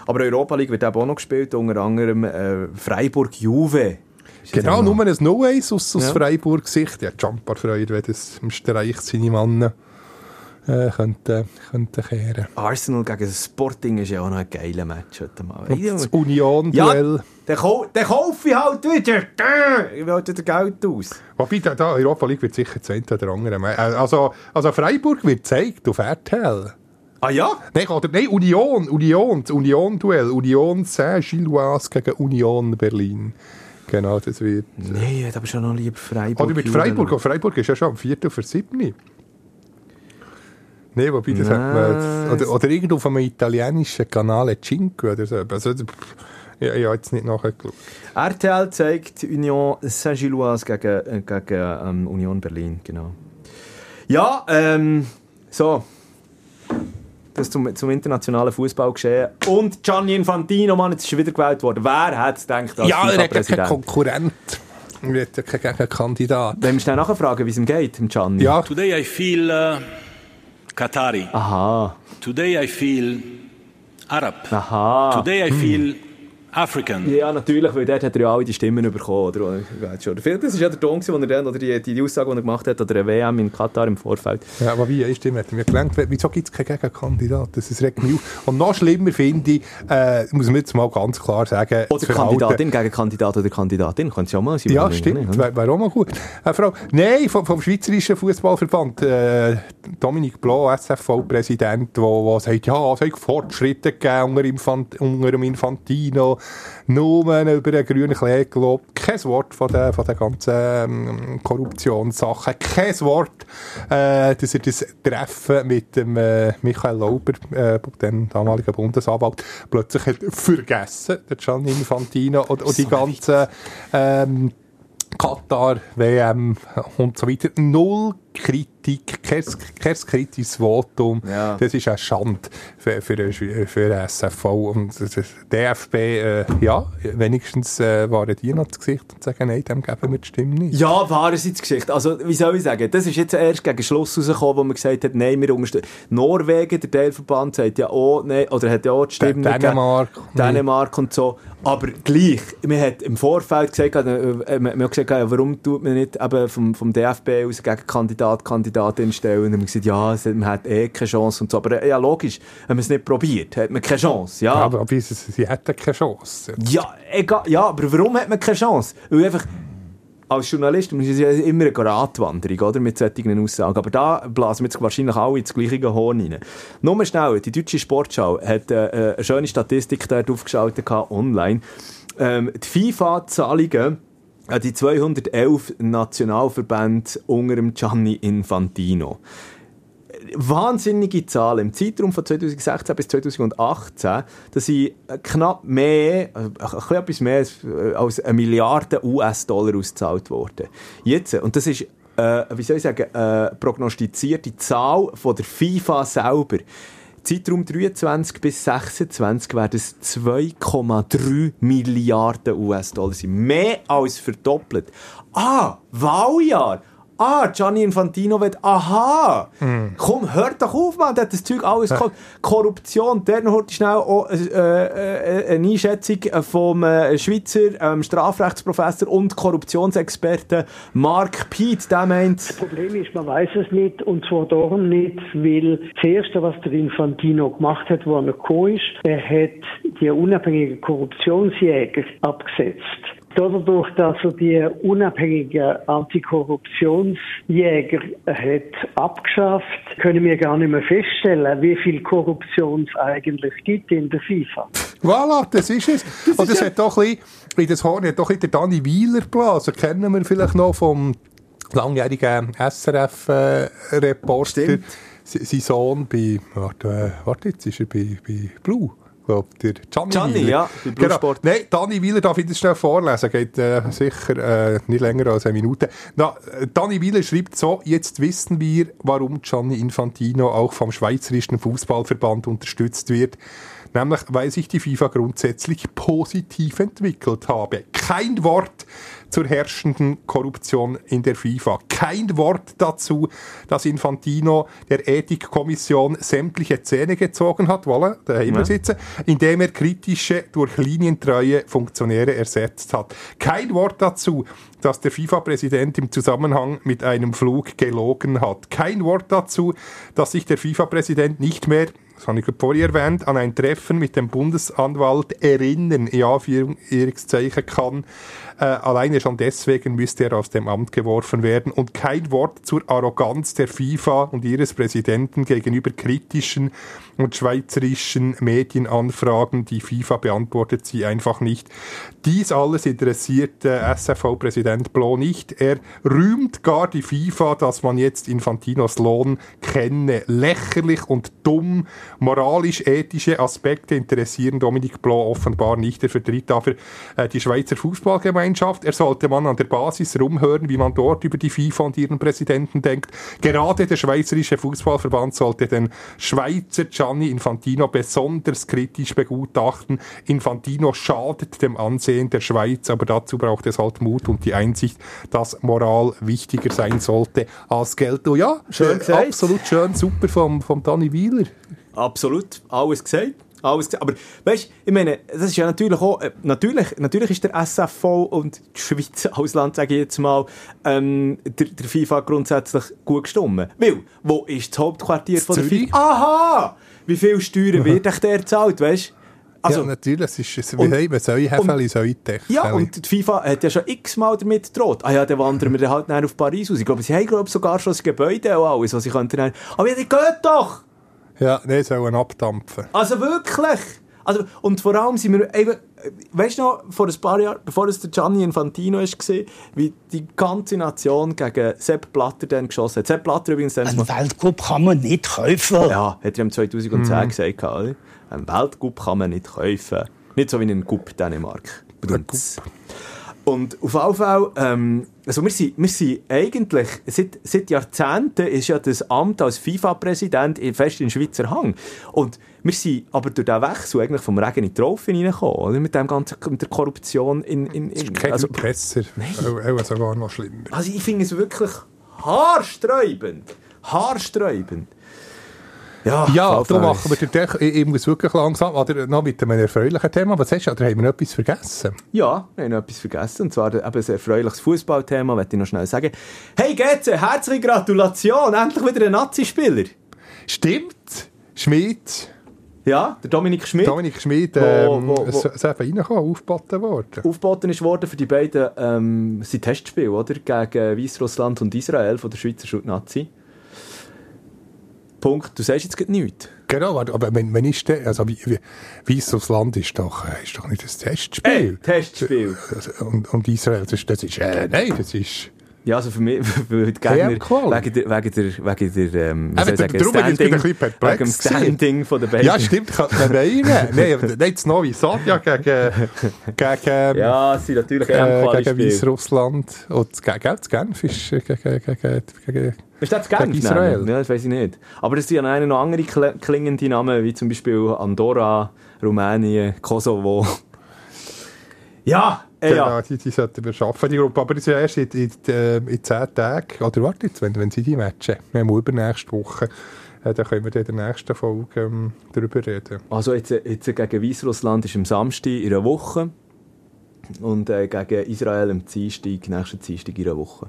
Aber Europa League wird eben auch noch gespielt, unter anderem äh, Freiburg-Juve. Genau, nur ein No-Ace aus, aus Ja. Freiburg-Sicht. Ja, Jumper freut, wenn das im Streich seine Mannen äh, könnten, könnten kehren. Arsenal gegen Sporting ist ja auch noch ein geiler Match heute. Und das Union-Duell. Ja, den, kau den kaufe ich halt wieder. Ich will halt wieder Geld aus. Wobei, da, da Europa League wird sicher eine oder andere. Äh, Also, also Freiburg wird gezeigt auf RTL. Ah ja? Nein, oder, nein Union, Union, das Union-Duell. Union Saint-Gilloise gegen Union Berlin. Genau, das wird... Nein, ich hätte aber schon noch lieber Freiburg. Oder mit Freiburg, Freiburg ist ja schon am 4. für 7. Nein, wobei, das hat man jetzt, oder, oder irgendwo auf einem italienischen Kanal Cinque oder so. Also, ja, ich habe jetzt nicht nachgeschaut. RTL zeigt Union Saint-Gilloise gegen, äh, gegen ähm, Union Berlin, genau. Ja, ähm, so. Das zum, zum internationalen Fußball geschehen. Und Gianni Infantino, Mann, jetzt ist er wieder gewählt worden. Wer hätte es gedacht als Ja, er hat ja keinen? Konkurrent. Er hat ja keinen Gegenkandidat. Wenn wir schnell nachfragen, wie es ihm geht, dem Gianni. Ja, Today I feel uh, Qatari. Aha, Today I feel Arab. aha. Today I feel African. Ja, natürlich, weil dort hat er ja alle die Stimmen bekommen. Oder? Das ist ja der Ton, wo er dann, oder die, die, Aussage, die er gemacht hat, oder eine WM in Katar im Vorfeld. Ja, aber wie, stimmt, hat er mir gelernt, wieso gibt es keinen Gegenkandidat? Das ist regt mich auf. Und noch schlimmer finde ich, äh, muss man jetzt mal ganz klar sagen, Oder Kandidatin gegen Kandidat oder Kandidatin, könnte es ja auch mal sein. Ja, warum stimmt, wäre wär auch mal gut. Äh, Frau, nein, vom, vom Schweizerischen Fußballverband, äh, Dominik Blau, SFV-Präsident, wo sagt, ja, es hat Fortschritte gegeben unter, Infant, unter dem Infantino, nur über den grünen Klee gelobt, kein Wort von der, von der ganzen ähm, Korruptionssache, kein Wort, äh, dass er das Treffen mit dem äh, Michael Lauber, äh, dem damaligen Bundesanwalt, plötzlich hat vergessen, der Gianni Infantino, und, und die ganzen ähm, Katar, WM und so weiter. Null Kritik, kein, kein kritisches Votum. Ja. Das ist eine Schande für, für, für SFV. Und das- das DFB, äh, ja, wenigstens äh, waren die noch das Gesicht und sagen, nein, dem geben wir die Stimme nicht. Ja, wahre Geschichte. Also, wie soll ich sagen? Das ist jetzt erst gegen Schluss rausgekommen, wo man gesagt hat, nein, wir unterstützen. Norwegen, der Teilverband, sagt ja auch, nein, oder hat ja auch die Stimme gegeben. Dänemark. Dänemark und so. Aber gleich, man hat im Vorfeld gesagt, äh, äh, man man hat gesagt, warum tut man nicht eben vom, vom DFB aus gegen Kandidat, Kandidatin stellen? Und dann haben gesagt, ja, es- man hat eh keine Chance und so. Aber äh, ja, logisch, wenn man es nicht probiert, hat man keine Chance. Ja, Aber, aber sie, sie hätten keine Chance. ja, egal, ja, aber warum hat man keine Chance? Weil einfach, als Journalist, man ist ja immer eine Gratwanderung, oder? Mit solchen Aussagen. Aber da blasen wir jetzt wahrscheinlich alle ins gleiche Horn rein. Nur mal schnell, die deutsche Sportschau hat äh, eine schöne Statistik dort aufgeschaltet online. Ähm, die FIFA-Zahlungen die 211 Nationalverbände unter Gianni Infantino wahnsinnige Zahlen. Im Zeitraum von 2016 bis 2018, dass sie knapp mehr, äh, ein etwas mehr äh, als eine Milliarde US-Dollar ausgezahlt worden. Jetzt, und das ist, äh, wie soll ich sagen, äh, prognostizierte Zahl von der FIFA selber. Zeitraum 23 bis 26 werden es 2,3 Milliarden US-Dollar sein. Mehr als verdoppelt. Ah, Wahljahr. Ah, Gianni Infantino will, aha, komm, hört doch auf, Mann, der hat das Zeug alles geholt. Korruption, dann heute schnell auch, äh, äh, eine Einschätzung vom äh, Schweizer ähm, Strafrechtsprofessor und Korruptionsexperten Mark Piet, der meint, Das Problem ist, man weiß es nicht, und zwar darum nicht, weil das Erste, was der Infantino gemacht hat, wo er gekommen ist, er hat die unabhängigen Korruptionsjäger abgesetzt. Dadurch, dass er die unabhängigen Antikorruptionsjäger hat abgeschafft, können wir gar nicht mehr feststellen, wie viel Korruption es eigentlich gibt in der FIFA. Voilà, das ist es. Das Und das hat doch ein bisschen, in das Horn hat doch ein bisschen der Dani Wieler geblasen. Kennen wir vielleicht noch vom langjährigen SRF-Reporter. Stimmt. Sein Sohn bei, warte, äh, warte, jetzt ist er bei, bei Blue. Glaube, der Gianni, Gianni, Wieler. ja, bei Blue genau. Sport. Nein, Dani Wieler darf ich das schnell vorlesen, geht äh, sicher äh, nicht länger als eine Minute. Na, äh, Dani Wieler schreibt so, jetzt wissen wir, warum Gianni Infantino auch vom Schweizerischen Fußballverband unterstützt wird. Nämlich, weil sich die FIFA grundsätzlich positiv entwickelt habe. Kein Wort zur herrschenden Korruption in der FIFA. Kein Wort dazu, dass Infantino der Ethikkommission sämtliche Zähne gezogen hat, voilà, da haben wir sitzen, indem er kritische, durch linientreue Funktionäre ersetzt hat. Kein Wort dazu, dass der FIFA-Präsident im Zusammenhang mit einem Flug gelogen hat. Kein Wort dazu, dass sich der FIFA-Präsident nicht mehr das habe ich vorhin erwähnt, an ein Treffen mit dem Bundesanwalt erinnern, in Anführungszeichen kann. Äh, alleine schon deswegen müsste er aus dem Amt geworfen werden. Und kein Wort zur Arroganz der FIFA und ihres Präsidenten gegenüber kritischen und schweizerischen Medienanfragen. Die FIFA beantwortet sie einfach nicht. Dies alles interessiert äh, SFV-Präsident Blo nicht. Er rühmt gar die FIFA, dass man jetzt Infantinos Lohn kenne. Lächerlich und dumm. Moralisch-ethische Aspekte interessieren Dominik Blo offenbar nicht. Er vertritt aber äh, die Schweizer Fußballgemeinschaft. Er sollte man an der Basis rumhören, wie man dort über die FIFA und ihren Präsidenten denkt. Gerade der Schweizerische Fußballverband sollte den Schweizer Gianni Infantino besonders kritisch begutachten. Infantino schadet dem Ansehen der Schweiz, aber dazu braucht es halt Mut und die Einsicht, dass Moral wichtiger sein sollte als Geld. Oh ja, Schön äh, absolut schön, super vom, vom Danny Wieler. Absolut, alles gesagt. Alles gesagt. Aber weißt du, ich meine, das ist ja natürlich auch, äh, natürlich, natürlich ist der SFV und die Schweiz als Land, sage ich jetzt mal, ähm, der, der FIFA grundsätzlich gut gestimmt. Weil, wo ist das Hauptquartier von der. FIFA? Aha! Wie viel Steuern wird euch der zahlt, weißt du? Also, ja, natürlich, es ist, es, und- wir haben so Hefeli, so Ja, und die FIFA hat ja schon x-mal damit gedroht. Ah ja, dann wandern wir dann halt dann auf Paris aus. Ich glaube, sie haben glaub, sogar schon das Gebäude und alles, was sie könnten. Aber ja, die geht doch! Ja, nein, sollen abdampfen. Also wirklich! Also, und vor allem sind wir eben, weißt du noch, vor ein paar Jahren, bevor es der Gianni Infantino war, wie die ganze Nation gegen Sepp Blatter dann geschossen hat. Sepp Blatter übrigens dann Ein Weltcup kann man nicht kaufen. ja, hat er im 2010 gesagt, oder? Ein Weltcup kann man nicht kaufen. Nicht so wie ein Cup Dänemark. Und auf jeden Fall, ähm, also wir sind, wir sind eigentlich, seit, seit Jahrzehnten ist ja das Amt als FIFA-Präsident fest in Schweizer Hang. Und wir sind aber durch diesen Wechsel eigentlich vom Regen in die Traufe hineingekommen, oder? Mit dem ganzen, mit der Korruption in, in, in Kein also, also, besser. Auch, auch sogar noch schlimmer. also ich finde es wirklich haarsträubend. Haarsträubend. Ja, Ja, darum machen wir den ich, ich muss wirklich langsam, oder noch mit einem erfreulichen Thema. Was hast du, oder haben wir noch etwas vergessen? Ja, wir haben noch etwas vergessen. Und zwar eben ein erfreuliches Fußballthema, möchte ich noch schnell sagen. Hey Getze, herzliche Gratulation! Endlich wieder ein Nazi-Spieler! Stimmt! Schmidt, Ja, der Dominik Schmidt. Dominik Schmidt, Wo- ähm, wo- wo- es es ist eben reingekommen, aufgeboten worden. aufgeboten ist worden für die beiden ähm, sein Testspiel, oder? Gegen Weißrussland und Israel von der Schweizer Schut-Nazi. Punkt. Du sagst jetzt gerade nichts. Genau, aber- wenn, wenn ist der, also wie, wie, Weißrussland ist doch, äh, ist doch nicht das Testspiel. Ey, Testspiel. Also, Und, und Israel, das ist, das ist äh, nein, das ist... Ja, also für mich, für die Gegner, wegen der, wegen der, wegen der, ähm, wie soll ich sagen, darum bin ich jetzt Standing, ein bisschen perplex wegen. Standing von der beiden. Ja, stimmt, könnte man meinen. Nein, nicht das Sad ja gegen, gegen, Ja, es sind natürlich äh, gegen EM-Quali-Spiele. Weißrussland. Und das, Ge- gell, das Genf ist äh, gegen, gegen, gegen, gegen Ist das Genf? Gegen Israel. Ja, das weiß ich nicht. Aber es sind ja noch andere kl- klingende Namen, wie zum Beispiel Andorra, Rumänien, Kosovo. Ja, Genau, ja. die, die sollten wir schaffen, die Gruppe. Aber das ist ja erst in, in, äh, in 10 Tagen. Oder warte jetzt, wenn, wenn sie die matchen. Wir haben übernächste Woche. Äh, dann können wir in der nächsten Folge ähm, darüber reden. Also jetzt, jetzt gegen Weißrussland ist am Samstag in einer Woche. Und äh, gegen Israel am Dienstag, nächsten Dienstag in einer Woche.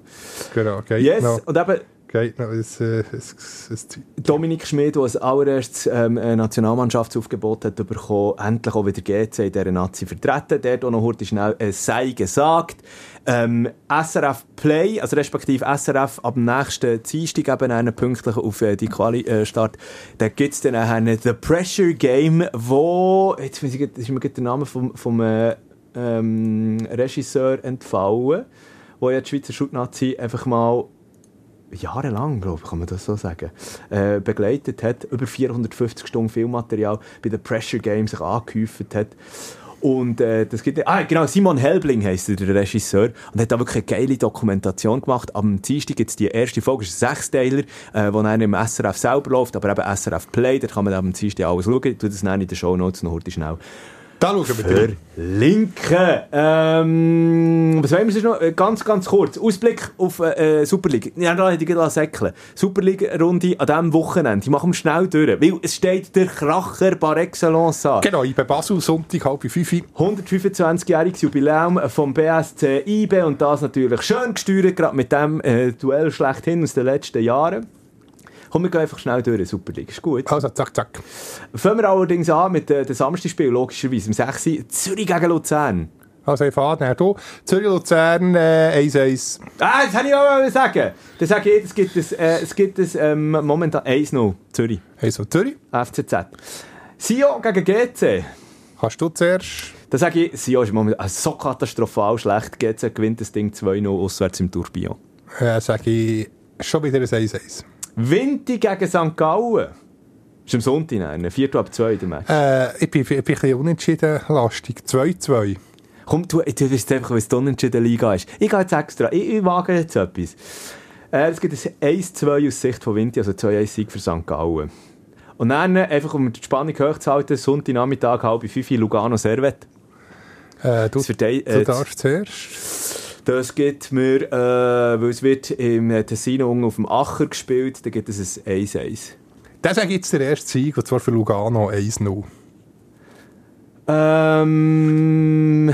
Genau, geht Yes, noch und eben, geht noch ein, äh, ein, ein Zeit. Dominik Schmid, der als allererstes ähm, ein Nationalmannschaftsaufgebot hat bekommen, endlich auch wieder GC in dieser Nazi vertreten. Dort auch noch heute schnell ein sei gesagt. Ähm, SRF Play, also respektive SRF ab dem nächsten Dienstag eben einen pünktlich auf äh, die Quali-Start. Da gibt es dann einen The Pressure Game, wo, jetzt weiß ich, ist mir der Name vom, vom äh, ähm, Regisseur entfallen, wo ja die Schweizer Schutnazi einfach mal jahrelang, glaube ich, kann man das so sagen, äh, begleitet hat, über 450 Stunden Filmmaterial bei den Pressure Games sich angehäuft hat. Und äh, das gibt, ah, genau, Simon Helbling heisst er, der Regisseur, und hat da wirklich eine geile Dokumentation gemacht. Am Dienstag es die erste Folge, ist ein Sechsteiler, äh, wo dann im SRF selber läuft, aber eben SRF Play, da kann man am Dienstag alles schauen. Ich tue das dann in den Shownotes noch heute schnell Da schauen wir drin. verlinken. Ähm, was wollen wir sonst noch? Äh, Ganz, ganz kurz. Ausblick auf äh, Super League. Ja, da hätte ich gerade säckeln. Super League-Runde an diesem Wochenende. Die machen wir schnell durch. Weil es steht der Kracher par excellence an. Genau, ich bin Basel, Sonntag, halb fünf. 125-jähriges Jubiläum vom BSC IB und das natürlich schön gesteuert, gerade mit dem äh, Duell schlechthin aus den letzten Jahren. Komm, wir gehen einfach schnell durch, Super League, ist gut. Also, zack, zack. Fangen wir allerdings an mit äh, dem Samstagspiel, logischerweise, im 6. Zürich gegen Luzern. Also, ich fahre nachher hier. Zürich-Luzern, äh, 1-1. Ah, das hätte ich auch mal sagen. Dann sage ich, es gibt es, äh, es gibt es ähm, momentan 1-0, Zürich, Also, Zürich. FCZ. Sio gegen GC. Kannst du zuerst? Da sage ich, Sio ist momentan so katastrophal schlecht. GC gewinnt das Ding 2-0 auswärts im Tourbillon. Äh, sage ich schon wieder ein 1-1. Winti gegen St. Gallen. Ist am Sonntag, nein, Viertel ab 2 der Match. Äh, ich, bin, ich bin ein bisschen unentschieden lastig. 2-2. Komm, du, du weißt einfach, weil es die unentschiedene Liga ist. Ich gehe jetzt extra, ich, ich wage jetzt etwas. Äh, es gibt ein 1-2 aus Sicht von Vinti, also 2-1-Sieg für St. Gallen. Und dann, einfach um die Spannung hochzuhalten, Sonntagnachmittag, halb fünf, Lugano Servet. Äh, du, Das, du äh, darfst zuerst. Das gibt mir, äh, weil es wird im äh, Tessino unten auf dem Acher gespielt, da gibt es ein 1-1. Dann sage ich jetzt den ersten Sieg, und zwar für Lugano 1-0. Ähm,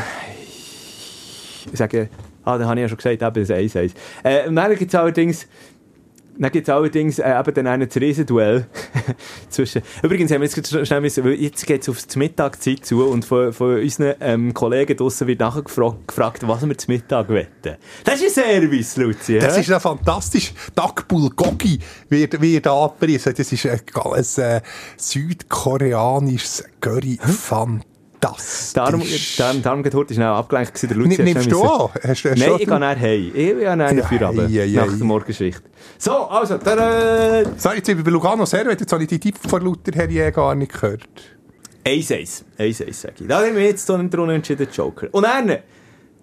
ich sage, ah, da habe ich ja schon gesagt, eben ein 1-1. Äh, und dann gibt es allerdings, dann gibt's allerdings äh, eben dann ein Riesenduell zwischen, übrigens haben wir jetzt schnell müssen, weil jetzt geht es auf die Mittagszeit zu und von, von unseren ähm, Kollegen draussen wird nachher gefragt, was wir zum Mittag wetten. Das ist ein Service, Luzi. Das hä? ist ja fantastisch. Dagbul Gogi wird, wird abgerissen. Das ist ein, ein äh, südkoreanisches Curry. Fantastisch. Darum, darum, darum geht heute schnell abgelenkt gewesen, der Luzi. Nimmst du an? Hast, hast Nein, ich gehe nachher heim. Ich gehe nachher für ei, nach der Morgenschicht. So, also, tada! Sag jetzt, bei Lugano Servet, jetzt habe ich die Tipp von Luther Herrier gar nicht gehört. 1-1. 1-1, sage ich. Da haben wir jetzt so einen drunter entschieden, Joker. Und dann, der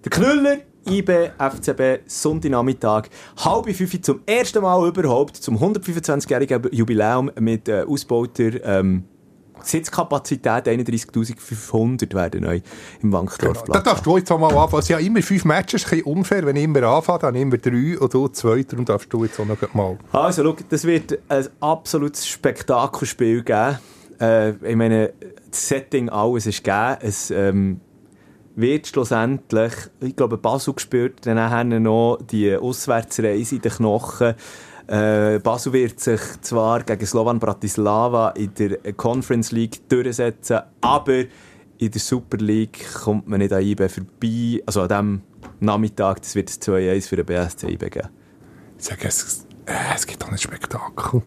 Knüller, IB, FCB, Sonntagnachmittag, halb fünf zum ersten Mal überhaupt, zum 125-jährigen Jubiläum mit äh, ausgebauter ähm, Sitzkapazität 31.500 werden neu im Da Wankdorfplatz. darfst du jetzt auch mal anfangen. Es sind ja immer fünf Matches, ein bisschen unfair, wenn ich immer anfange, dann immer drei und du zwei, darum darfst du jetzt auch noch mal. Also, schau, das wird ein absolutes Spektakelspiel geben. Äh, ich meine, das Setting, alles ist gegeben. Es ähm, wird schlussendlich, ich glaube, Basel gespürt, dann haben noch die Auswärtsreise in den Knochen. Äh, Basel wird sich zwar gegen Slovan Bratislava in der Conference League durchsetzen, aber in der Super League kommt man nicht an IB vorbei. Also an diesem Nachmittag, das wird es 2-1 für den BSC IB geben. Sage, es, äh, es gibt doch ein Spektakel.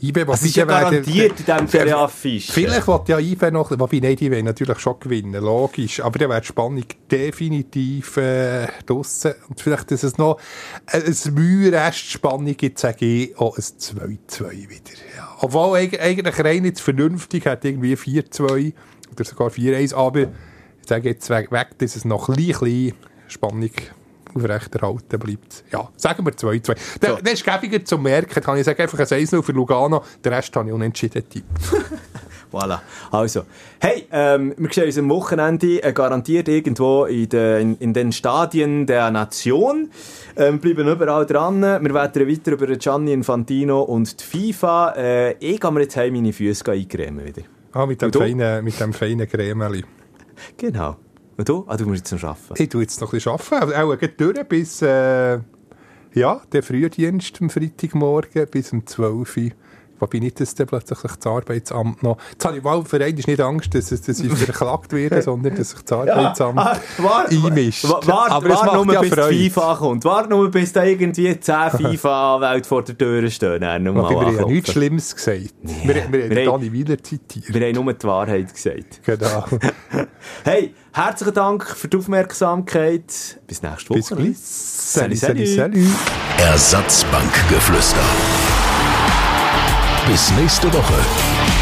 IB, Es ist ja garantiert in diesem Feriaffisch. Vielleicht will ja IB noch, wobei, nein, die wollen natürlich schon gewinnen, logisch, aber dann wäre die Spannung definitiv äh, draussen. Und vielleicht, dass es noch ein, ein Mühe-Rest Spannung gibt, sage ich auch ein 2-2 wieder. Ja. Obwohl eig- eigentlich rein jetzt vernünftig hat irgendwie 4-2 oder sogar 4-1, aber ich sage jetzt weg, weg dass es noch ein bisschen Spannung aufrechterhalten bleibt. Ja, sagen wir 2-2. Der, So. der ist gäbiger zum Merken, kann ich sagen, einfach ein 1-0 für Lugano, den Rest habe ich unentschieden tippt. Voilà. Also, hey, ähm, wir sehen uns am Wochenende äh, garantiert irgendwo in, de, in, in den Stadien der Nation. Ähm, bleiben überall dran. Wir werden weiter über Gianni Infantino und die FIFA. Äh, ich gehe mir jetzt heim meine Füße eincremen wieder. Ah, mit dem feinen, mit dem feinen Cremeli. Genau. Und du? Ah, du musst jetzt noch arbeiten. Ich tue jetzt noch ein bisschen arbeiten. Auch durch bis, äh, Ja, der Frühdienst am Freitagmorgen bis um 12 Uhr. Wobei nicht, dass dann plötzlich sich das Arbeitsamt noch... Jetzt habe ich mal für einen nicht Angst, dass, es, dass ich verklagt werde, sondern dass sich das Arbeitsamt Ah, wart- einmischt. wa- Wart, Aber wart macht nur, ja bis Freude. die FIFA kommt. Wart nur, bis da irgendwie 10 FIFA-Anwälte vor der Tür stehen. Dann wir haben ja nichts Schlimmes gesagt. Wir, wir haben Wir haben- Dani Wieler zitiert. Wir haben nur die Wahrheit gesagt. Genau. Hey, herzlichen Dank für die Aufmerksamkeit. Bis nächste Woche. Bis gleich. Salut, Salut, salut. salut. Ersatzbankgeflüster. Bis nächste Woche.